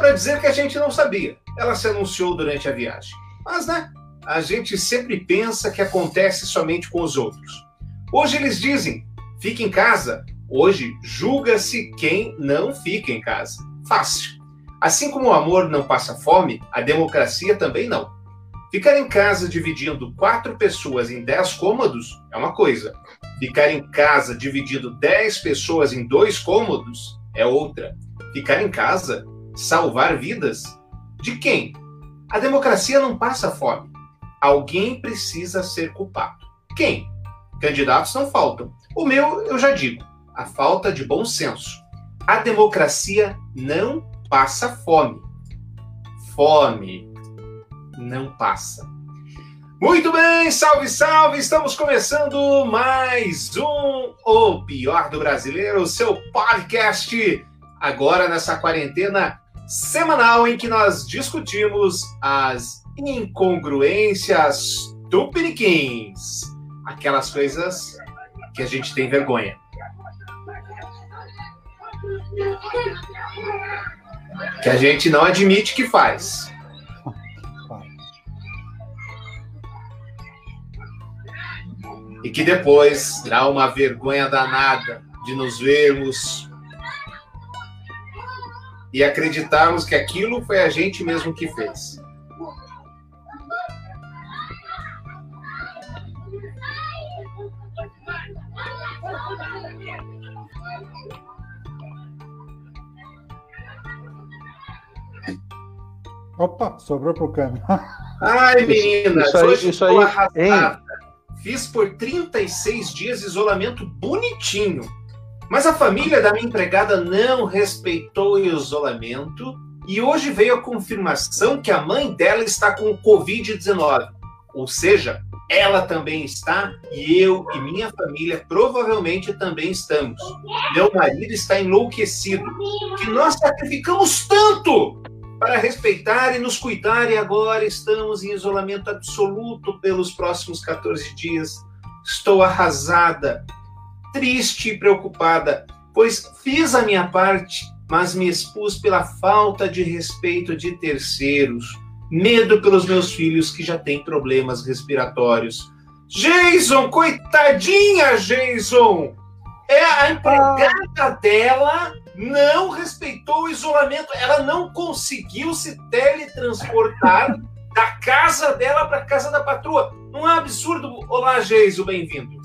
para dizer que a gente não sabia. Ela se anunciou durante a viagem. Mas, né? A gente sempre pensa que acontece somente com os outros. Hoje eles dizem: fique em casa. Hoje julga-se quem não fica em casa. Fácil. Assim como o amor não passa fome, a democracia também não. Ficar em casa dividindo quatro pessoas em dez cômodos é uma coisa. Ficar em casa dividindo dez pessoas em dois cômodos é outra. Ficar em casa, salvar vidas? De quem? A democracia não passa fome. Alguém precisa ser culpado. Quem? Candidatos não faltam. O meu, eu já digo, a falta de bom senso. A democracia não passa fome. Fome não passa. Muito bem, salve, salve! Estamos começando mais um O Pior do Brasileiro, seu podcast, agora nessa quarentena semanal em que nós discutimos as incongruências tupiniquins, aquelas coisas que a gente tem vergonha. Que a gente não admite que faz. E que depois dá uma vergonha danada de nos vermos e acreditarmos que aquilo foi a gente mesmo que fez. Opa, sobrou pro câmbio. Ai, meninas, isso aí, hoje isso aí. Fiz por 36 dias isolamento bonitinho. Mas a família da minha empregada não respeitou o isolamento e hoje veio a confirmação que a mãe dela está com Covid-19. Ou seja, ela também está e eu e minha família provavelmente também estamos. Meu marido está enlouquecido. Que nós sacrificamos tanto para respeitar e nos cuidar e agora estamos em isolamento absoluto pelos próximos 14 dias. Estou arrasada, triste e preocupada, pois fiz a minha parte, mas me expus pela falta de respeito de terceiros, medo pelos meus filhos que já têm problemas respiratórios. Jason, coitadinha, Jason! É a empregada dela não respeitou o isolamento, ela não conseguiu se teletransportar da casa dela para a casa da patroa. Não é absurdo? Olá, Geiso, bem-vindo.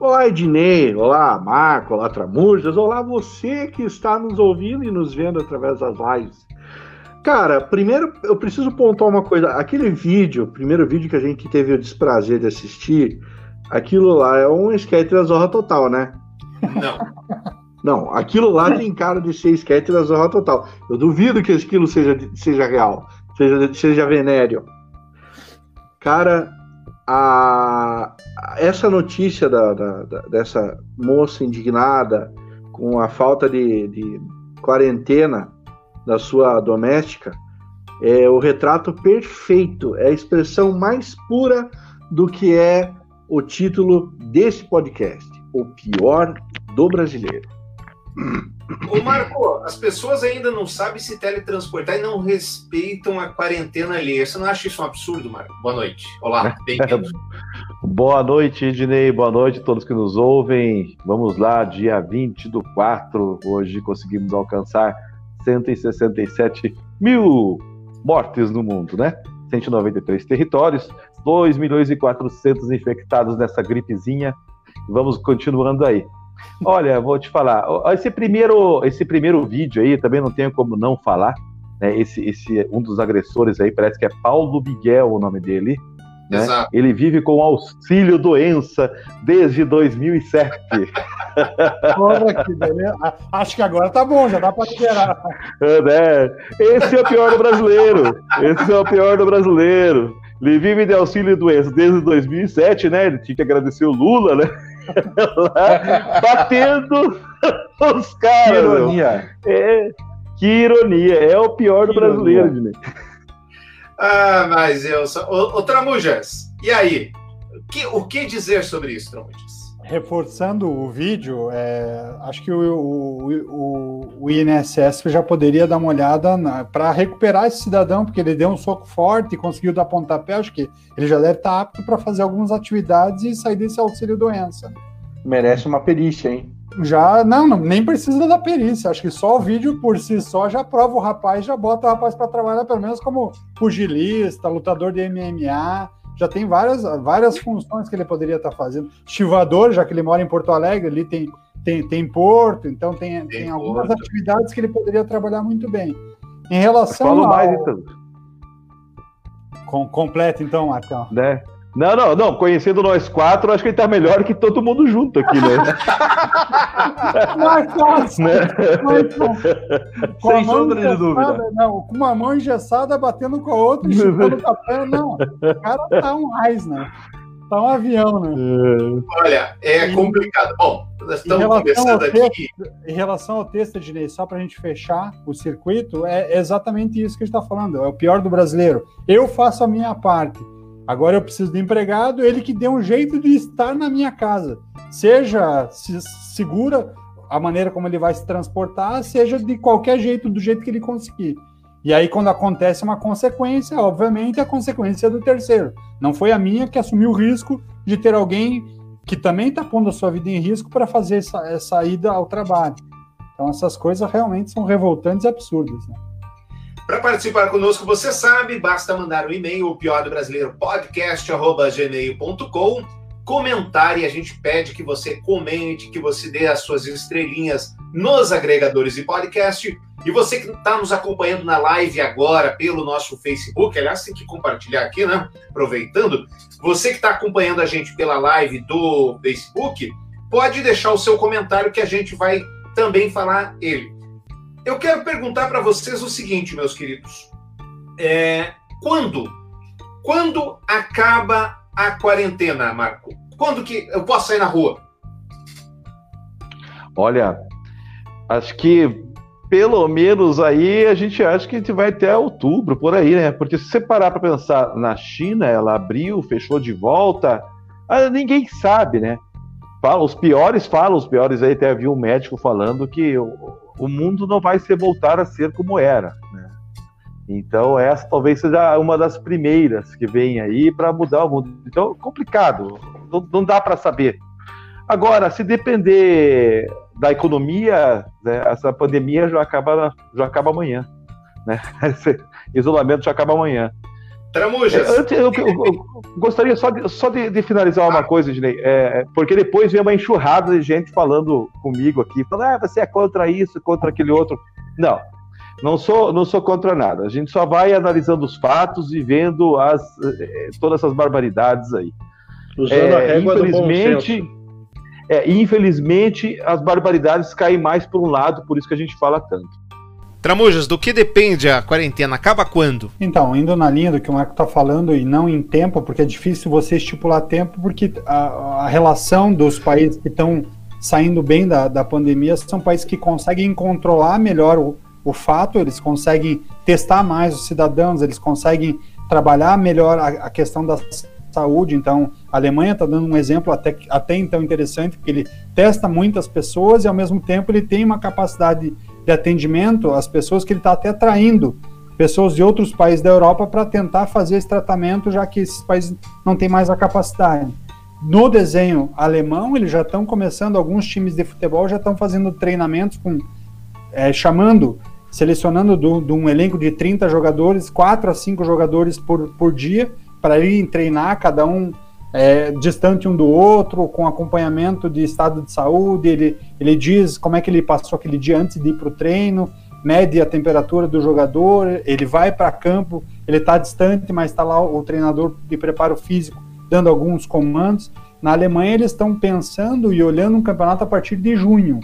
Olá, Ednei. Olá, Marco. Olá, Tramujas. Olá, você que está nos ouvindo e nos vendo através das lives. Cara, primeiro eu preciso pontuar uma coisa. Aquele vídeo, o primeiro vídeo que a gente teve o desprazer de assistir, aquilo lá é um sketch da Zorra Total, né? Não. Não, aquilo lá tem cara de ser sketch da Zorra Total. Eu duvido que aquilo seja, seja real, seja, seja venéreo. Cara, a, essa notícia da, da, da, dessa moça indignada com a falta de, de quarentena da sua doméstica é o retrato perfeito, é a expressão mais pura do que é o título desse podcast, o pior do brasileiro. Ô Marco, as pessoas ainda não sabem se teletransportar e não respeitam a quarentena ali. Você não acha isso um absurdo, Marco? Boa noite. Olá, bem-vindo. Boa noite, Ednei. Boa noite a todos que nos ouvem. Vamos lá, dia 20 do 4. Hoje conseguimos alcançar 167 mil mortes no mundo, né? 193 territórios, 2 milhões e 400 infectados nessa gripezinha. Vamos continuando aí. Olha, vou te falar, esse primeiro, esse primeiro vídeo aí também não tenho como não falar. Né? Esse, esse, um dos agressores aí parece que é Paulo Miguel o nome dele. Né? Ele vive com auxílio doença desde 2007. Porra, que beleza. Acho que agora tá bom, já dá para liberar. É, né? Esse é o pior do brasileiro. Esse é o pior do brasileiro. Ele vive de auxílio doença desde 2007, né? Ele tinha que agradecer o Lula, né? batendo os caras. Que ironia. É, que ironia. É o pior que do brasileiro, Dine. Ah, mas eu sou. Ô, ô Tramujas, e aí? O que, o que dizer sobre isso, Tramujas? Reforçando o vídeo, é, acho que o, o, o, o, INSS já poderia dar uma olhada para recuperar esse cidadão, porque ele deu um soco forte e conseguiu dar pontapé. Acho que ele já deve estar apto para fazer algumas atividades e sair desse auxílio doença. Merece uma perícia, hein? Já, não, não, nem precisa da perícia. Acho que só o vídeo por si só já prova o rapaz, já bota o rapaz para trabalhar, pelo menos como pugilista, lutador de MMA já tem várias, várias funções que ele poderia estar fazendo. Estivador, já que ele mora em Porto Alegre, ali tem, tem, tem porto, então tem, tem, tem algumas porto. atividades que ele poderia trabalhar muito bem. Em relação Fala ao... mais, então. Com, completo, então, Marcão. Né? Não, não, não. Conhecendo nós quatro, acho que ele tá melhor que todo mundo junto aqui, né? Mas, nossa, né? Sem sombra de dúvida. Não, com uma mão engessada batendo com a outra e chutando café, não. O cara tá um raiz, né? Tá um avião, né? Olha, é complicado. Bom, nós estamos começando texto, aqui. Em relação ao texto, Ednei, só para a gente fechar o circuito, é exatamente isso que a gente está falando. É o pior do brasileiro. Eu faço a minha parte Agora eu preciso de empregado, ele que dê um jeito de estar na minha casa. Seja se segura a maneira como ele vai se transportar, seja de qualquer jeito, do jeito que ele conseguir. E aí, quando acontece uma consequência, obviamente a consequência é do terceiro. Não foi a minha que assumiu o risco de ter alguém que também está pondo a sua vida em risco para fazer essa, essa ida ao trabalho. Então, essas coisas realmente são revoltantes e absurdas. Né? Para participar conosco, você sabe, basta mandar um e-mail, o pior do brasileiro podcast@gmail.com, comentar e a gente pede que você comente, que você dê as suas estrelinhas nos agregadores de podcast. E você que está nos acompanhando na live agora pelo nosso Facebook, aliás, tem que compartilhar aqui, né? Aproveitando, você que está acompanhando a gente pela live do Facebook, pode deixar o seu comentário que a gente vai também falar ele. Eu quero perguntar para vocês o seguinte, meus queridos. É, quando? Quando acaba a quarentena, Marco? Quando que eu posso sair na rua? Olha, acho que pelo menos aí a gente acha que a gente vai até outubro, por aí, né? Porque se você parar para pensar na China, ela abriu, fechou de volta, ah, ninguém sabe, né? Fala, os piores falam, os piores aí até havia um médico falando que o mundo não vai se voltar a ser como era. Né? Então, essa talvez seja uma das primeiras que vem aí para mudar o mundo. Então, complicado, não, não dá para saber. Agora, se depender da economia, né, essa pandemia já acaba, já acaba amanhã. Né? Esse isolamento já acaba amanhã. Tramujas. Eu, eu, eu, eu, gostaria só de, só de, de finalizar uma ah. coisa, Dinei, é, porque depois vem uma enxurrada de gente falando comigo aqui, falando, ah, você é contra isso, contra aquele outro. Não, não sou, não sou contra nada. A gente só vai analisando os fatos e vendo as, eh, todas essas barbaridades aí. Usando é, a régua infelizmente, do é, infelizmente, as barbaridades caem mais por um lado, por isso que a gente fala tanto. Tramujas, do que depende a quarentena? Acaba quando? Então, indo na linha do que o Marco está falando e não em tempo, porque é difícil você estipular tempo, porque a, a relação dos países que estão saindo bem da, da pandemia são países que conseguem controlar melhor o, o fato, eles conseguem testar mais os cidadãos, eles conseguem trabalhar melhor a, a questão da saúde. Então, a Alemanha está dando um exemplo até, até então interessante, porque ele testa muitas pessoas e, ao mesmo tempo, ele tem uma capacidade de atendimento às pessoas que ele está até atraindo pessoas de outros países da Europa para tentar fazer esse tratamento, já que esses países não têm mais a capacidade. No desenho alemão, eles já estão começando, alguns times de futebol já estão fazendo treinamentos com é, chamando, selecionando de um elenco de 30 jogadores, 4 a 5 jogadores por, por dia, para irem treinar, cada um é, distante um do outro, com acompanhamento de estado de saúde. Ele, ele diz como é que ele passou aquele dia antes de ir para o treino, mede a temperatura do jogador, ele vai para campo, ele está distante, mas está lá o treinador de preparo físico dando alguns comandos. Na Alemanha, eles estão pensando e olhando um campeonato a partir de junho.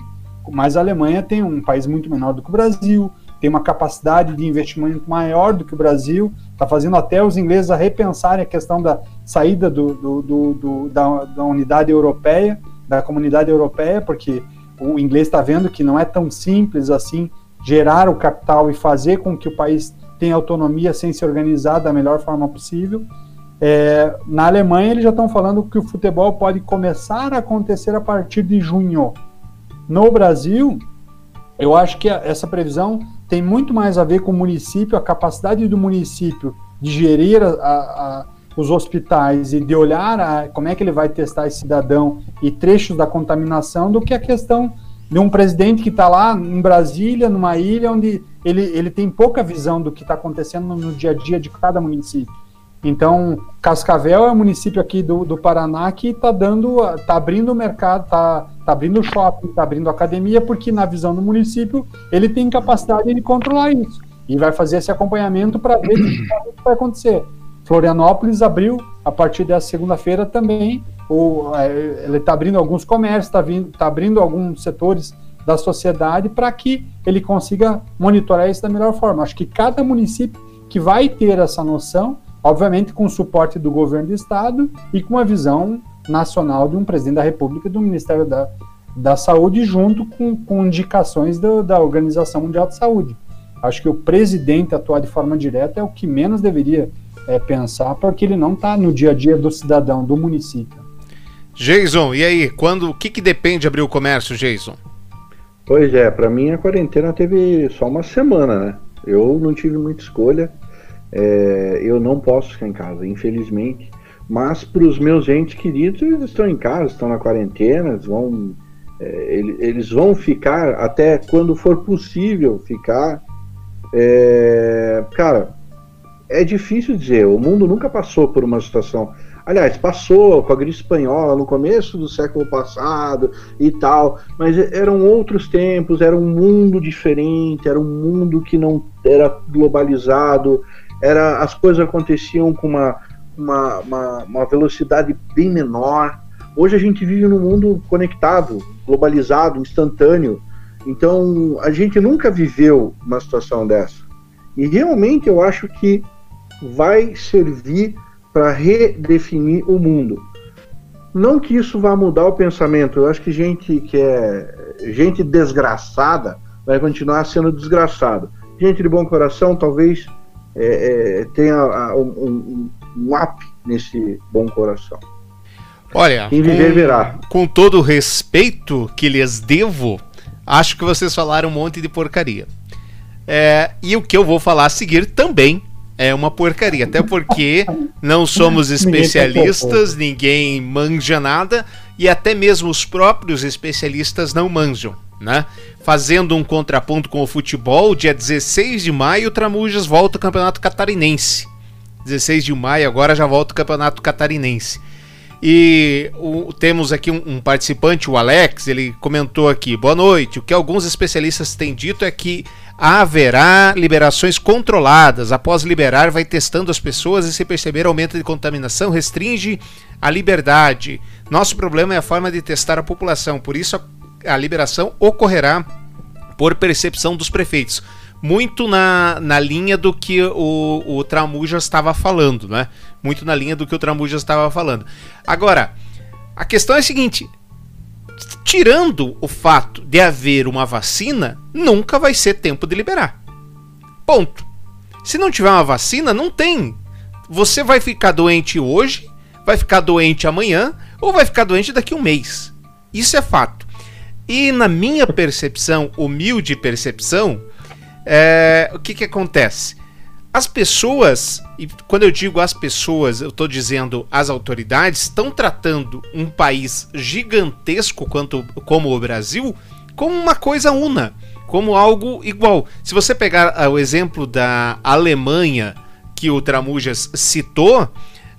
Mas a Alemanha tem um país muito menor do que o Brasil, tem uma capacidade de investimento maior do que o Brasil, está fazendo até os ingleses a repensarem a questão da saída do, do, do, do da, da, unidade europeia, da comunidade europeia, porque o inglês está vendo que não é tão simples assim gerar o capital e fazer com que o país tenha autonomia sem se organizar da melhor forma possível. É, na Alemanha, eles já estão falando que o futebol pode começar a acontecer a partir de junho. No Brasil, eu acho que essa previsão tem muito mais a ver com o município, a capacidade do município de gerir a, a, os hospitais e de olhar a, como é que ele vai testar esse cidadão e trechos da contaminação, do que a questão de um presidente que está lá em Brasília, numa ilha onde ele, ele tem pouca visão do que está acontecendo no, dia a dia de cada município. Então, Cascavel é um município aqui do, do Paraná que está dando, está abrindo o mercado, está tá abrindo shopping, está abrindo academia, porque na visão do município ele tem capacidade de controlar isso e vai fazer esse acompanhamento para ver o que vai acontecer. Florianópolis abriu a partir dessa segunda-feira também, o, é, ele está abrindo alguns comércios, está tá abrindo alguns setores da sociedade para que ele consiga monitorar isso da melhor forma. Acho que cada município que vai ter essa noção obviamente com o suporte do governo do estado e com a visão nacional de um presidente da República e do Ministério da, da Saúde, junto com, com indicações do, da Organização Mundial de Saúde. Acho que o presidente atuar de forma direta é o que menos deveria é, pensar, porque ele não está no dia a dia do cidadão, do município. Jason, e aí, quando o que, que depende de abrir o comércio, Jason? Pois é, para mim a quarentena teve só uma semana, né? Eu não tive muita escolha. É, eu não posso ficar em casa, infelizmente. Mas para os meus entes queridos, eles estão em casa, estão na quarentena, eles vão, é, eles vão ficar até quando for possível ficar. É, cara, é difícil dizer. O mundo nunca passou por uma situação. Aliás, passou com a gripe espanhola no começo do século passado e tal, mas eram outros tempos, era um mundo diferente, era um mundo que não era globalizado, era as coisas aconteciam com uma, uma, uma, uma velocidade bem menor. Hoje a gente vive num mundo conectado, globalizado, instantâneo. Então a gente nunca viveu uma situação dessa. E realmente eu acho que vai servir para redefinir o mundo. Não que isso vá mudar o pensamento, eu acho que gente que é gente desgraçada vai continuar sendo desgraçado. Gente de bom coração talvez é, é, tenha um, um, um up nesse bom coração. Olha, Quem viver, com, verá. com todo o respeito que lhes devo, acho que vocês falaram um monte de porcaria. É, e o que eu vou falar a seguir também é uma porcaria, até porque não somos especialistas, ninguém manja nada e até mesmo os próprios especialistas não manjam né? Fazendo um contraponto com o futebol, dia 16 de maio, o Tramujas volta ao Campeonato Catarinense. 16 de maio, agora já volta o Campeonato Catarinense. E o, temos aqui um, um, participante, o Alex, ele comentou aqui: boa noite. O que alguns especialistas têm dito é que haverá liberações controladas. Após liberar, vai testando as pessoas e se perceber aumento de contaminação, restringe a liberdade. Nosso problema é a forma de testar a população, por isso a liberação ocorrerá por percepção dos prefeitos. Muito na, na linha do que o, o Tramuja estava falando, né? Muito na linha do que o Tramuja estava falando. Agora, a questão é a seguinte: tirando o fato de haver uma vacina, nunca vai ser tempo de liberar. Ponto. Se não tiver uma vacina, não tem. Você vai ficar doente hoje, vai ficar doente amanhã ou vai ficar doente daqui a um mês. Isso é fato. E na minha percepção, humilde percepção, é, o que, que acontece? As pessoas, e quando eu digo as pessoas, eu estou dizendo as autoridades, estão tratando um país gigantesco quanto, como o Brasil como uma coisa una, como algo igual. Se você pegar uh, o exemplo da Alemanha, que o Tramujas citou,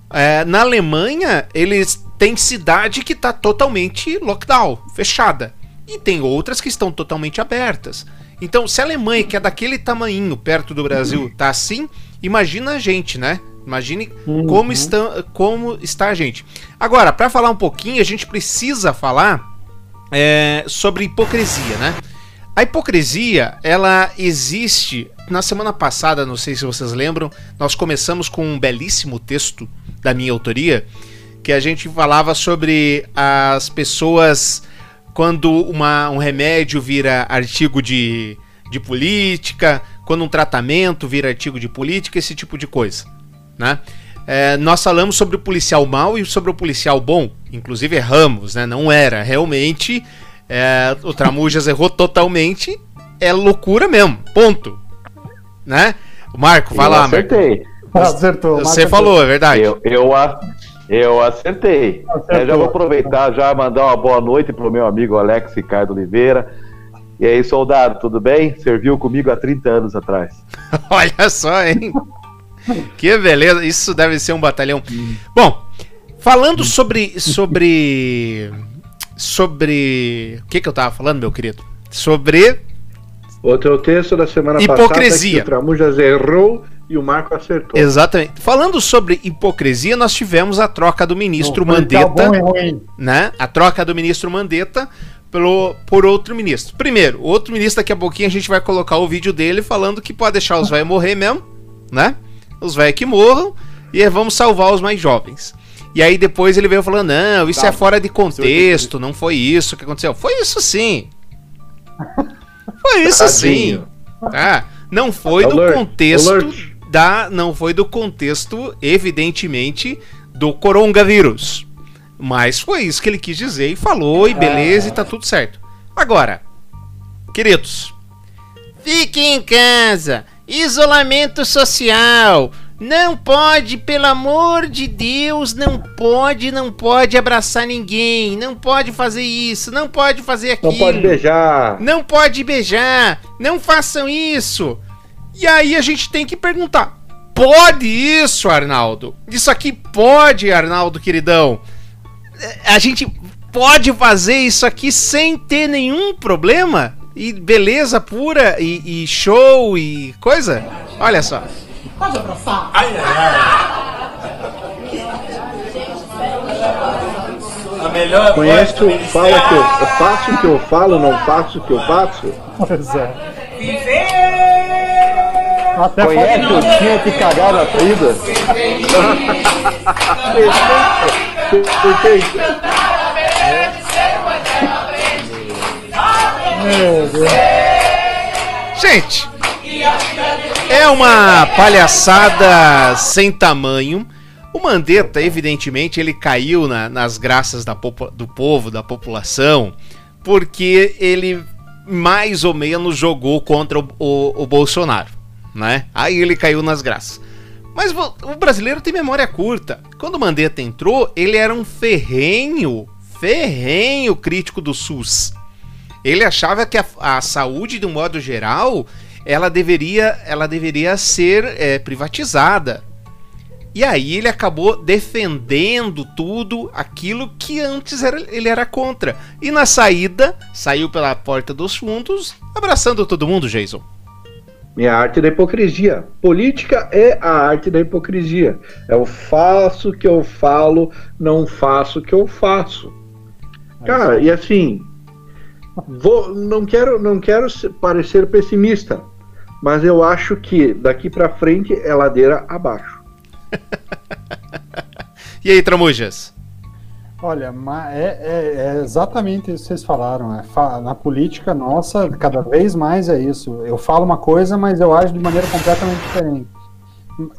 é, na Alemanha eles têm cidade que está totalmente lockdown, fechada e tem outras que estão totalmente abertas. Então, se a Alemanha, que é daquele tamanho perto do Brasil, tá assim, imagina a gente, né? Imagine uhum. como, está, como está a gente. Agora, para falar um pouquinho, a gente precisa falar é, sobre hipocrisia, né? A hipocrisia, ela existe. Na semana passada, não sei se vocês lembram, nós começamos com um belíssimo texto da minha autoria, que a gente falava sobre as pessoas quando uma, um remédio vira artigo de, de política, quando um tratamento vira artigo de política, esse tipo de coisa. Né? É, nós falamos sobre o policial mau e sobre o policial bom. Inclusive erramos, né? Não era. Realmente, é, o Tramujas errou totalmente. É loucura mesmo. Ponto. Né? O Marco, vai eu lá, acertei. Marco. Acertou. Você falou, é verdade. Eu, eu, eu acertei. É, já vou aproveitar, já mandar uma boa noite pro meu amigo Alex Ricardo Oliveira. E aí, soldado, tudo bem? Serviu comigo há 30 anos atrás. Olha só, hein? que beleza, isso deve ser um batalhão. Bom, falando sobre. sobre. sobre. O que, que eu tava falando, meu querido? Sobre. O teu texto da semana hipocrisia. passada. Que o Tramujas errou e o Marco acertou. Exatamente. Falando sobre hipocrisia, nós tivemos a troca do ministro Não, Mandetta. Tá bom, né? A troca do ministro Mandetta pelo, por outro ministro. Primeiro, o outro ministro, daqui a pouquinho a gente vai colocar o vídeo dele falando que pode deixar os velhos morrer mesmo, né? Os velhos que morram e vamos salvar os mais jovens. E aí depois ele veio falando: não, isso tá, é fora de contexto, não foi isso que aconteceu. Foi isso sim. Foi isso sim. Tá? Não foi do contexto da. Não foi do contexto, evidentemente, do coronavírus. Mas foi isso que ele quis dizer e falou, e beleza, e tá tudo certo. Agora, queridos, fiquem em casa, isolamento social. Não pode, pelo amor de Deus, não pode, não pode abraçar ninguém, não pode fazer isso, não pode fazer aquilo. Não pode beijar. Não pode beijar, não façam isso. E aí a gente tem que perguntar: pode isso, Arnaldo? Isso aqui pode, Arnaldo, queridão? a gente pode fazer isso aqui sem ter nenhum problema? E beleza pura e, e show e coisa? Olha só. Pode abraçar. Ai, ai, ai. A melhor Conhece o fala que eu, eu faço o que eu falo, não faço o que eu faço? Pois é. Até Conhece o tinha que cagar na frida? Perfeito. Gente, é uma palhaçada sem tamanho. O Mandetta, evidentemente, ele caiu na, nas graças da, do povo, da população, porque ele mais ou menos jogou contra o, o, o Bolsonaro, né? Aí ele caiu nas graças. Mas o brasileiro tem memória curta. Quando o Mandetta entrou, ele era um ferrenho, ferrenho crítico do SUS. Ele achava que a, a saúde, de um modo geral, ela deveria, ela deveria ser é, privatizada. E aí ele acabou defendendo tudo aquilo que antes era, ele era contra. E na saída, saiu pela porta dos fundos, abraçando todo mundo, Jason. É a arte da hipocrisia. Política é a arte da hipocrisia. É o faço que eu falo, não faço o que eu faço. Cara, e assim, vou, não quero, não quero parecer pessimista, mas eu acho que daqui para frente é ladeira abaixo. e aí, Tramujas? Olha, é, é, é, exatamente isso que vocês falaram. É, na política nossa, cada vez mais é isso. Eu falo uma coisa, mas eu ajo de maneira completamente diferente.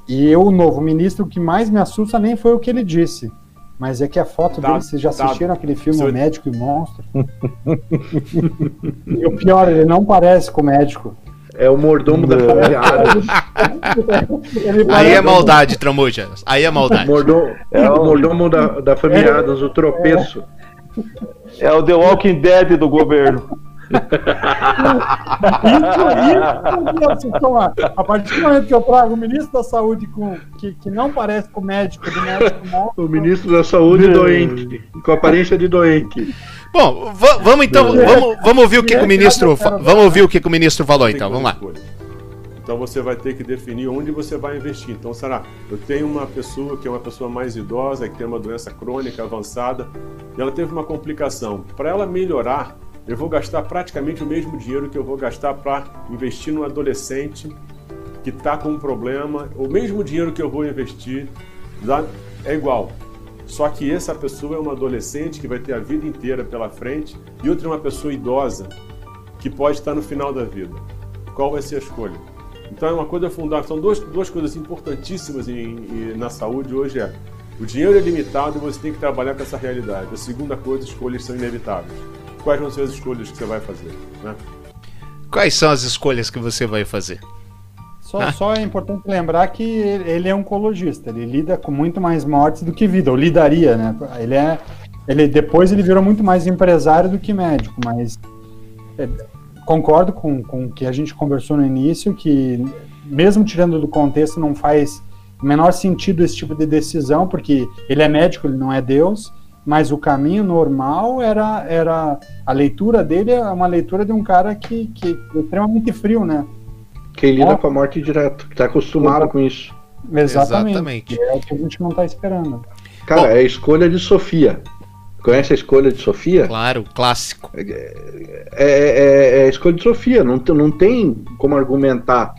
E eu, o novo ministro, o que mais me assusta nem foi o que ele disse. Mas é que a foto tá, dele, vocês já assistiram tá. aquele filme O Médico e Monstro? e o pior, ele não parece com o médico. É o mordomo da família Aí é maldade, Tramujas. Aí é maldade. Mordomo, é o mordomo da, da família é, Adams, o tropeço. É. é o The Walking Dead do governo. isso, isso, então, a partir do momento que eu trago o ministro da saúde com, que, que não parece com o médico do médico O ministro da saúde doente, com aparência de doente. Bom, vamos então, vamos, vamos ouvir o que, que o ministro, vamos ouvir o que, que o ministro falou então, vamos lá. Então você vai ter que definir onde você vai investir. Então será, eu tenho uma pessoa que é uma pessoa mais idosa, que tem uma doença crônica avançada, e ela teve uma complicação. Para ela melhorar, eu vou gastar praticamente o mesmo dinheiro que eu vou gastar para investir no adolescente que está com um problema. O mesmo dinheiro que eu vou investir é igual. Só que essa pessoa é uma adolescente que vai ter a vida inteira pela frente e outra é uma pessoa idosa que pode estar no final da vida. Qual vai ser a escolha? Então é uma coisa fundamental. São duas, duas coisas importantíssimas em, em, na saúde hoje é o dinheiro é limitado e você tem que trabalhar com essa realidade. A segunda coisa, escolhas são inevitáveis. Quais vão ser as escolhas que você vai fazer? Né? Quais são as escolhas que você vai fazer? Só, só, é importante lembrar que ele é oncologista, ele lida com muito mais mortes do que vida, ou lidaria, né? Ele é. Ele, depois ele virou muito mais empresário do que médico, mas é, concordo com, com o que a gente conversou no início, que mesmo tirando do contexto, não faz o menor sentido esse tipo de decisão, porque ele é médico, ele não é Deus, mas o caminho normal era, era a leitura dele é uma leitura de um cara que, que é extremamente frio, né? Que lida é. com a morte direto, que está acostumado com isso. Exatamente. Exatamente. É o que a gente não está esperando. Cara, Bom, é a escolha de Sofia. Conhece a escolha de Sofia? Claro, clássico. É, é, é, é a escolha de Sofia, não, não tem como argumentar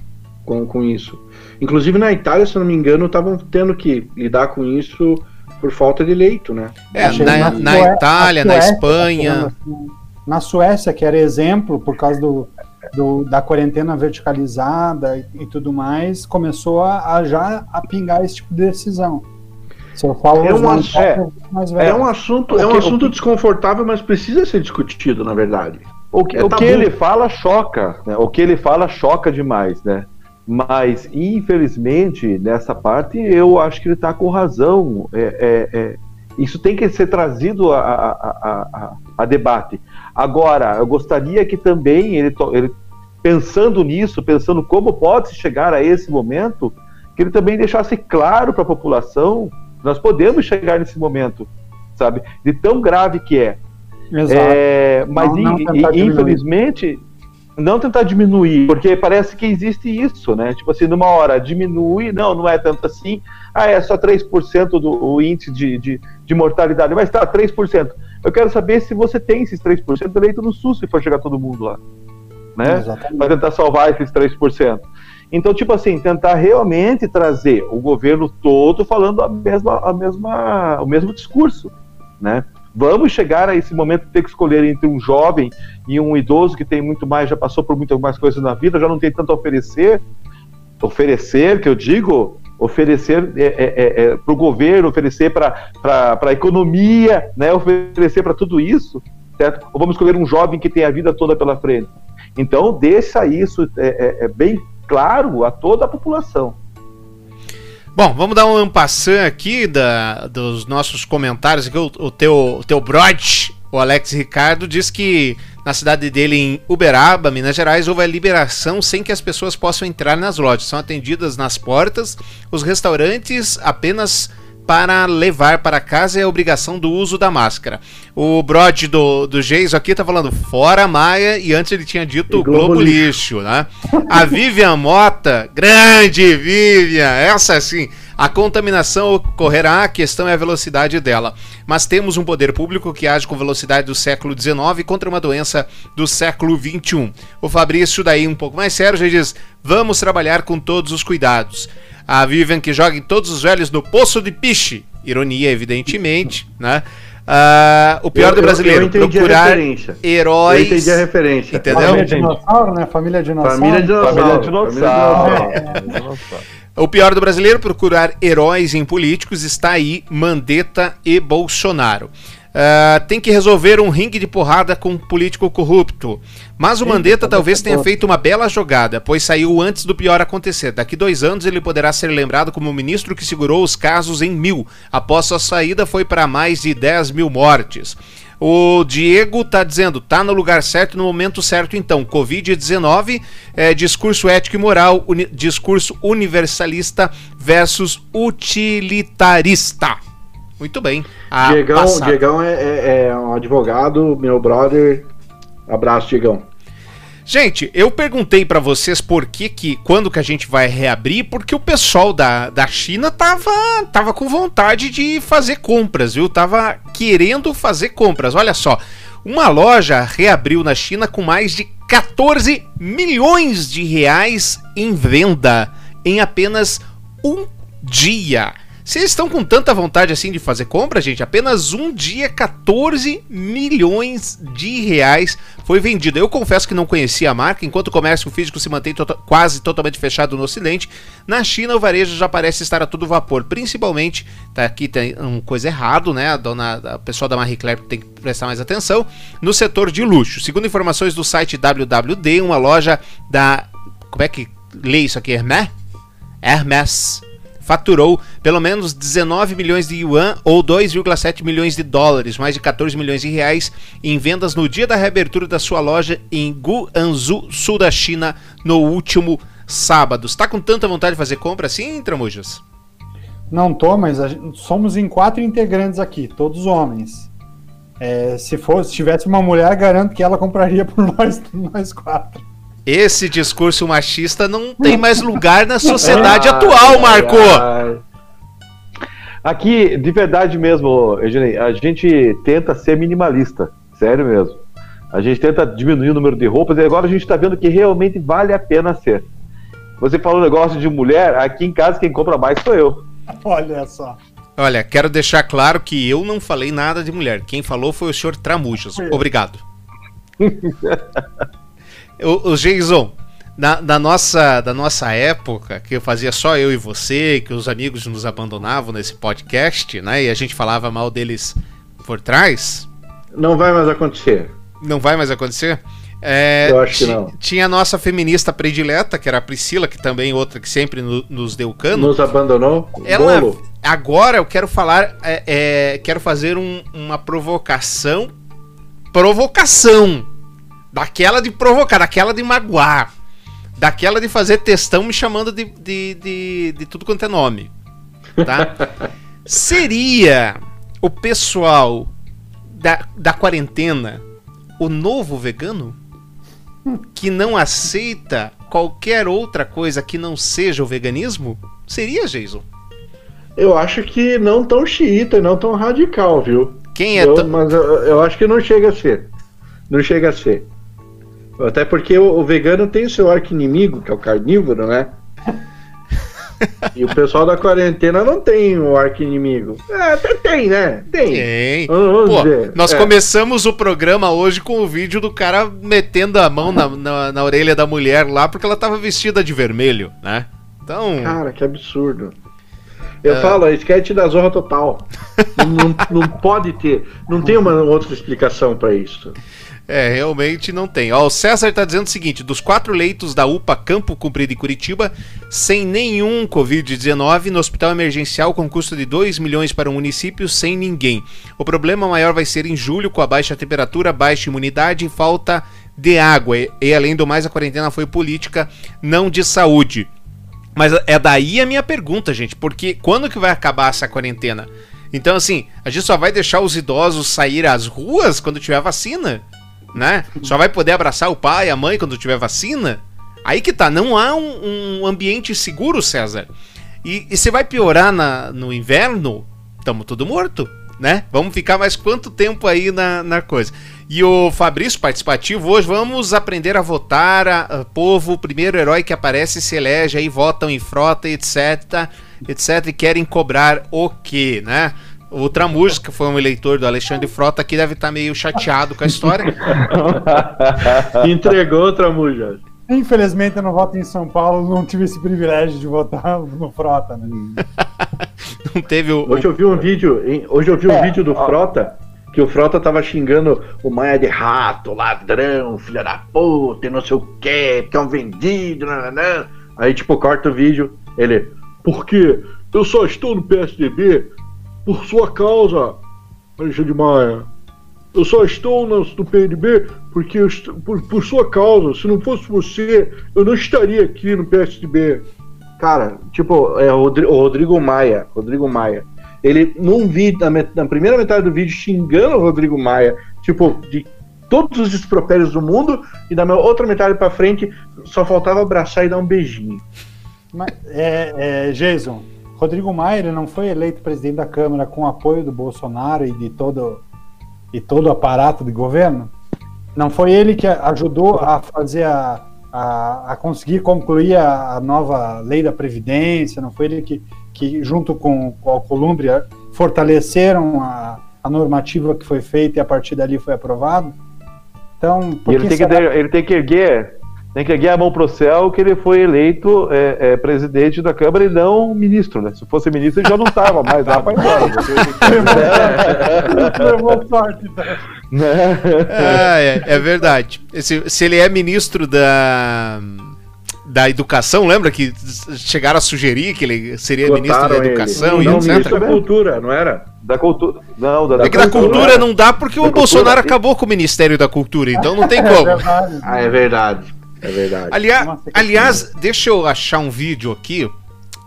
com, com isso. Inclusive na Itália, se não me engano, estavam tendo que lidar com isso por falta de leito, né? É, na, na, na Itália, na Espanha. Assim, na Suécia, que era exemplo por causa do, do da quarentena verticalizada e, e, tudo mais, começou a, a já a pingar esse tipo de decisão. É um, é, é, um assunto, é um assunto desconfortável, mas precisa ser discutido, na verdade. O que, é o que ele fala choca, né? O que ele fala choca demais, né? Mas, infelizmente, nessa parte, eu acho que ele está com razão. É, é, é, isso tem que ser trazido a, a, a, a, debate. Agora, eu gostaria que também ele, ele, pensando nisso, pensando como pode se chegar a esse momento, que ele também deixasse claro para a população nós podemos chegar nesse momento, sabe? De tão grave que é. Exato. É, mas não, não infelizmente não tentar diminuir, porque parece que existe isso, né? Tipo assim, numa hora diminui, não, não é tanto assim, ah, é só 3% do o índice de, de, de, mortalidade, mas tá, 3%. Eu quero saber se você tem esses 3% eleito no SUS se for chegar todo mundo lá, né? Para tentar salvar esses 3%. Então, tipo assim, tentar realmente trazer o governo todo falando a mesma, a mesma, o mesmo discurso, né? Vamos chegar a esse momento de ter que escolher entre um jovem e um idoso que tem muito mais, já passou por muito mais coisas na vida, já não tem tanto a oferecer. Oferecer, que eu digo, oferecer é, é, é, é para o governo, oferecer para a economia, né? oferecer para tudo isso, certo? Ou vamos escolher um jovem que tem a vida toda pela frente. Então, deixa isso é, é, bem claro a toda a população. Bom, vamos dar um ampassan aqui da, dos nossos comentários. Aqui, o, o, teu, o teu brod, o Alex Ricardo, diz que na cidade dele, em Uberaba, Minas Gerais, houve a liberação sem que as pessoas possam entrar nas lojas. São atendidas nas portas, os restaurantes apenas para levar para casa é a obrigação do uso da máscara. O Brod do, do Geis aqui tá falando fora Maia e antes ele tinha dito Globo, Globo lixo. lixo, né? A Vivian Mota, grande Vivian, essa assim. A contaminação ocorrerá, a questão é a velocidade dela. Mas temos um poder público que age com velocidade do século XIX contra uma doença do século XXI. O Fabrício, daí um pouco mais sério, já diz: vamos trabalhar com todos os cuidados. A Vivian que joga em todos os velhos no poço de piche. Ironia, evidentemente, né? Uh, o pior eu, do brasileiro, eu, eu procurar heróis. Eu entendi a referência. Entendeu? Família dinossauro, né? Família dinossauro. Família dinossauro. Família dinossauro. Família dinossauro. O pior do brasileiro, procurar heróis em políticos, está aí Mandetta e Bolsonaro. Uh, tem que resolver um ringue de porrada com um político corrupto. Mas o Mandetta talvez tenha feito uma bela jogada, pois saiu antes do pior acontecer. Daqui dois anos ele poderá ser lembrado como o ministro que segurou os casos em mil. Após sua saída, foi para mais de 10 mil mortes. O Diego tá dizendo, tá no lugar certo no momento certo então. Covid-19, é, discurso ético e moral, uni discurso universalista versus utilitarista. Muito bem. Diegão, Diegão é, é, é, um advogado, meu brother. Abraço, Diegão. Gente, eu perguntei para vocês por que, que quando que a gente vai reabrir, porque o pessoal da, da China tava, tava com vontade de fazer compras, viu? Tava querendo fazer compras. Olha só, uma loja reabriu na China com mais de 14 milhões de reais em venda em apenas um dia. Se estão com tanta vontade assim de fazer compra, gente, apenas um dia 14 milhões de reais foi vendido. Eu confesso que não conhecia a marca, enquanto o comércio físico se mantém to tota-, quase totalmente fechado no ocidente, na China o varejo já parece estar a todo vapor, principalmente, tá aqui tem uma coisa errado, né? A dona, a pessoa da Marie Claire tem que prestar mais atenção, no setor de luxo. Segundo informações do site WWD, uma loja da como é que lê isso aqui, Hermès? Hermès faturou pelo menos 19 milhões de yuan ou 2,7 milhões de dólares, mais de 14 milhões de reais em vendas no dia da reabertura da sua loja em Guangzhou, sul da China, no último sábado. Está com tanta vontade de fazer compra assim, Tramujas? Não tô, mas gente, somos em quatro integrantes aqui, todos homens. É, se fosse, se tivesse uma mulher, garanto que ela compraria por nós, nós quatro. Esse discurso machista não tem mais lugar na sociedade atual, Marco. Aqui, de verdade mesmo, Eugênio, a gente tenta ser minimalista, sério mesmo. A gente tenta diminuir o número de roupas e agora a gente está vendo que realmente vale a pena ser. Você falou um negócio de mulher, aqui em casa quem compra mais sou eu. Olha só. Olha, quero deixar claro que eu não falei nada de mulher. Quem falou foi o senhor Tramujas. Obrigado. O, o Jason, na, na, nossa, da nossa época, que eu fazia só eu e você, que os amigos nos abandonavam nesse podcast, né? E a gente falava mal deles por trás. Não vai mais acontecer. Não vai mais acontecer? É, eu acho que não. Tinha a nossa feminista predileta, que era a Priscila, que também outra que sempre no, nos deu cano. Nos abandonou? Ela, Bolo. agora eu quero falar, é, é, quero fazer um, uma provocação. Provocação! Daquela de provocar, daquela de magoar. Daquela de fazer textão me chamando de, de, de, de tudo quanto é nome. Tá? Seria o pessoal da, da quarentena o novo vegano? Que não aceita qualquer outra coisa que não seja o veganismo? Seria, Jason? Eu acho que não tão xiita, não tão radical, viu? Quem é eu, Mas eu, eu, acho que não chega a ser. Não chega a ser. Até porque o, o vegano tem o seu arco inimigo, que é o carnívoro, né? e o pessoal da quarentena não tem o arco inimigo. É, até tem, né? Tem. Tem. Pô, nós é. começamos o programa hoje com o vídeo do cara metendo a mão na, na, na, orelha da mulher lá porque ela tava vestida de vermelho, né? Então. Cara, que absurdo. Eu uh... falo, é sketch da Zorra Total. não, não, não pode ter. Não tem uma outra explicação para isso. É, realmente não tem. Ó, o César está dizendo o seguinte: dos quatro leitos da UPA Campo Cumprido em Curitiba, sem nenhum Covid-19, no hospital emergencial com custo de 2 milhões para o município, sem ninguém. O problema maior vai ser em julho, com a baixa temperatura, baixa imunidade e falta de água. E, além do mais, a quarentena foi política, não de saúde. Mas é daí a minha pergunta, gente, porque quando que vai acabar essa quarentena? Então, assim, a gente só vai deixar os idosos sair às ruas quando tiver vacina? Né? Só vai poder abraçar o pai, a mãe quando tiver vacina. Aí que tá, não há um, um ambiente seguro, César. E, e você vai piorar na, no inverno, tamo tudo morto, né? Vamos ficar mais quanto tempo aí na, na coisa. E o Fabrício, participativo, hoje vamos aprender a votar. A, a povo, o primeiro herói que aparece se elege, aí votam em frota, etc, etc, e querem cobrar o quê, né? O Tramujas, que foi um eleitor do Alexandre Frota, aqui deve estar tá meio chateado com a história. Entregou o Tramujas. Infelizmente eu não voto em São Paulo, não tive esse privilégio de votar no Frota, né? não teve o. Hoje eu vi um vídeo, hoje eu vi um é, vídeo do ó. Frota que o Frota tava xingando o Maia de rato, ladrão, filha da puta, e não sei o que, que é um vendido, nananã. Aí, tipo, corta o vídeo, ele, porque eu só estou no PSDB por sua causa, Alexandre de Maia. Eu só estou no, no PNB porque estou, por, por sua causa. Se não fosse você, eu não estaria aqui no PSDB. Cara, tipo, é o Rodrigo Maia. Rodrigo Maia. Ele, num vídeo, na, na primeira metade do vídeo, xingando o Rodrigo Maia, tipo, de todos os despropérios do mundo, e na outra metade para frente só faltava abraçar e dar um beijinho. Mas, é, é, Jason, Rodrigo Maia não foi eleito presidente da Câmara com apoio do Bolsonaro e de todo, e todo o aparato de governo? Não foi ele que ajudou a fazer a, a, a conseguir concluir a, a, nova lei da Previdência? Não foi ele que, que junto com, com a Colômbia fortaleceram a, a normativa que foi feita e a partir dali foi aprovado. Então, ele tem, que, ele tem que erguer tem que erguer a mão pro céu que ele foi eleito é, é, presidente da Câmara e não ministro, né? Se fosse ministro ele já não estava mais lá para embora. Levou sorte, né? ah, é, é verdade. Se, se ele é ministro da da educação, lembra que chegaram a sugerir que ele seria Botaram ministro da educação ele. e não, etc. Ministro da cultura, não era? Da cultura. Não, da, é que da cultura não dá porque da o Bolsonaro acabou com o Ministério da Cultura, então não tem como. É ah, é verdade. É verdade. Aliás, aliás, deixa eu achar um vídeo aqui.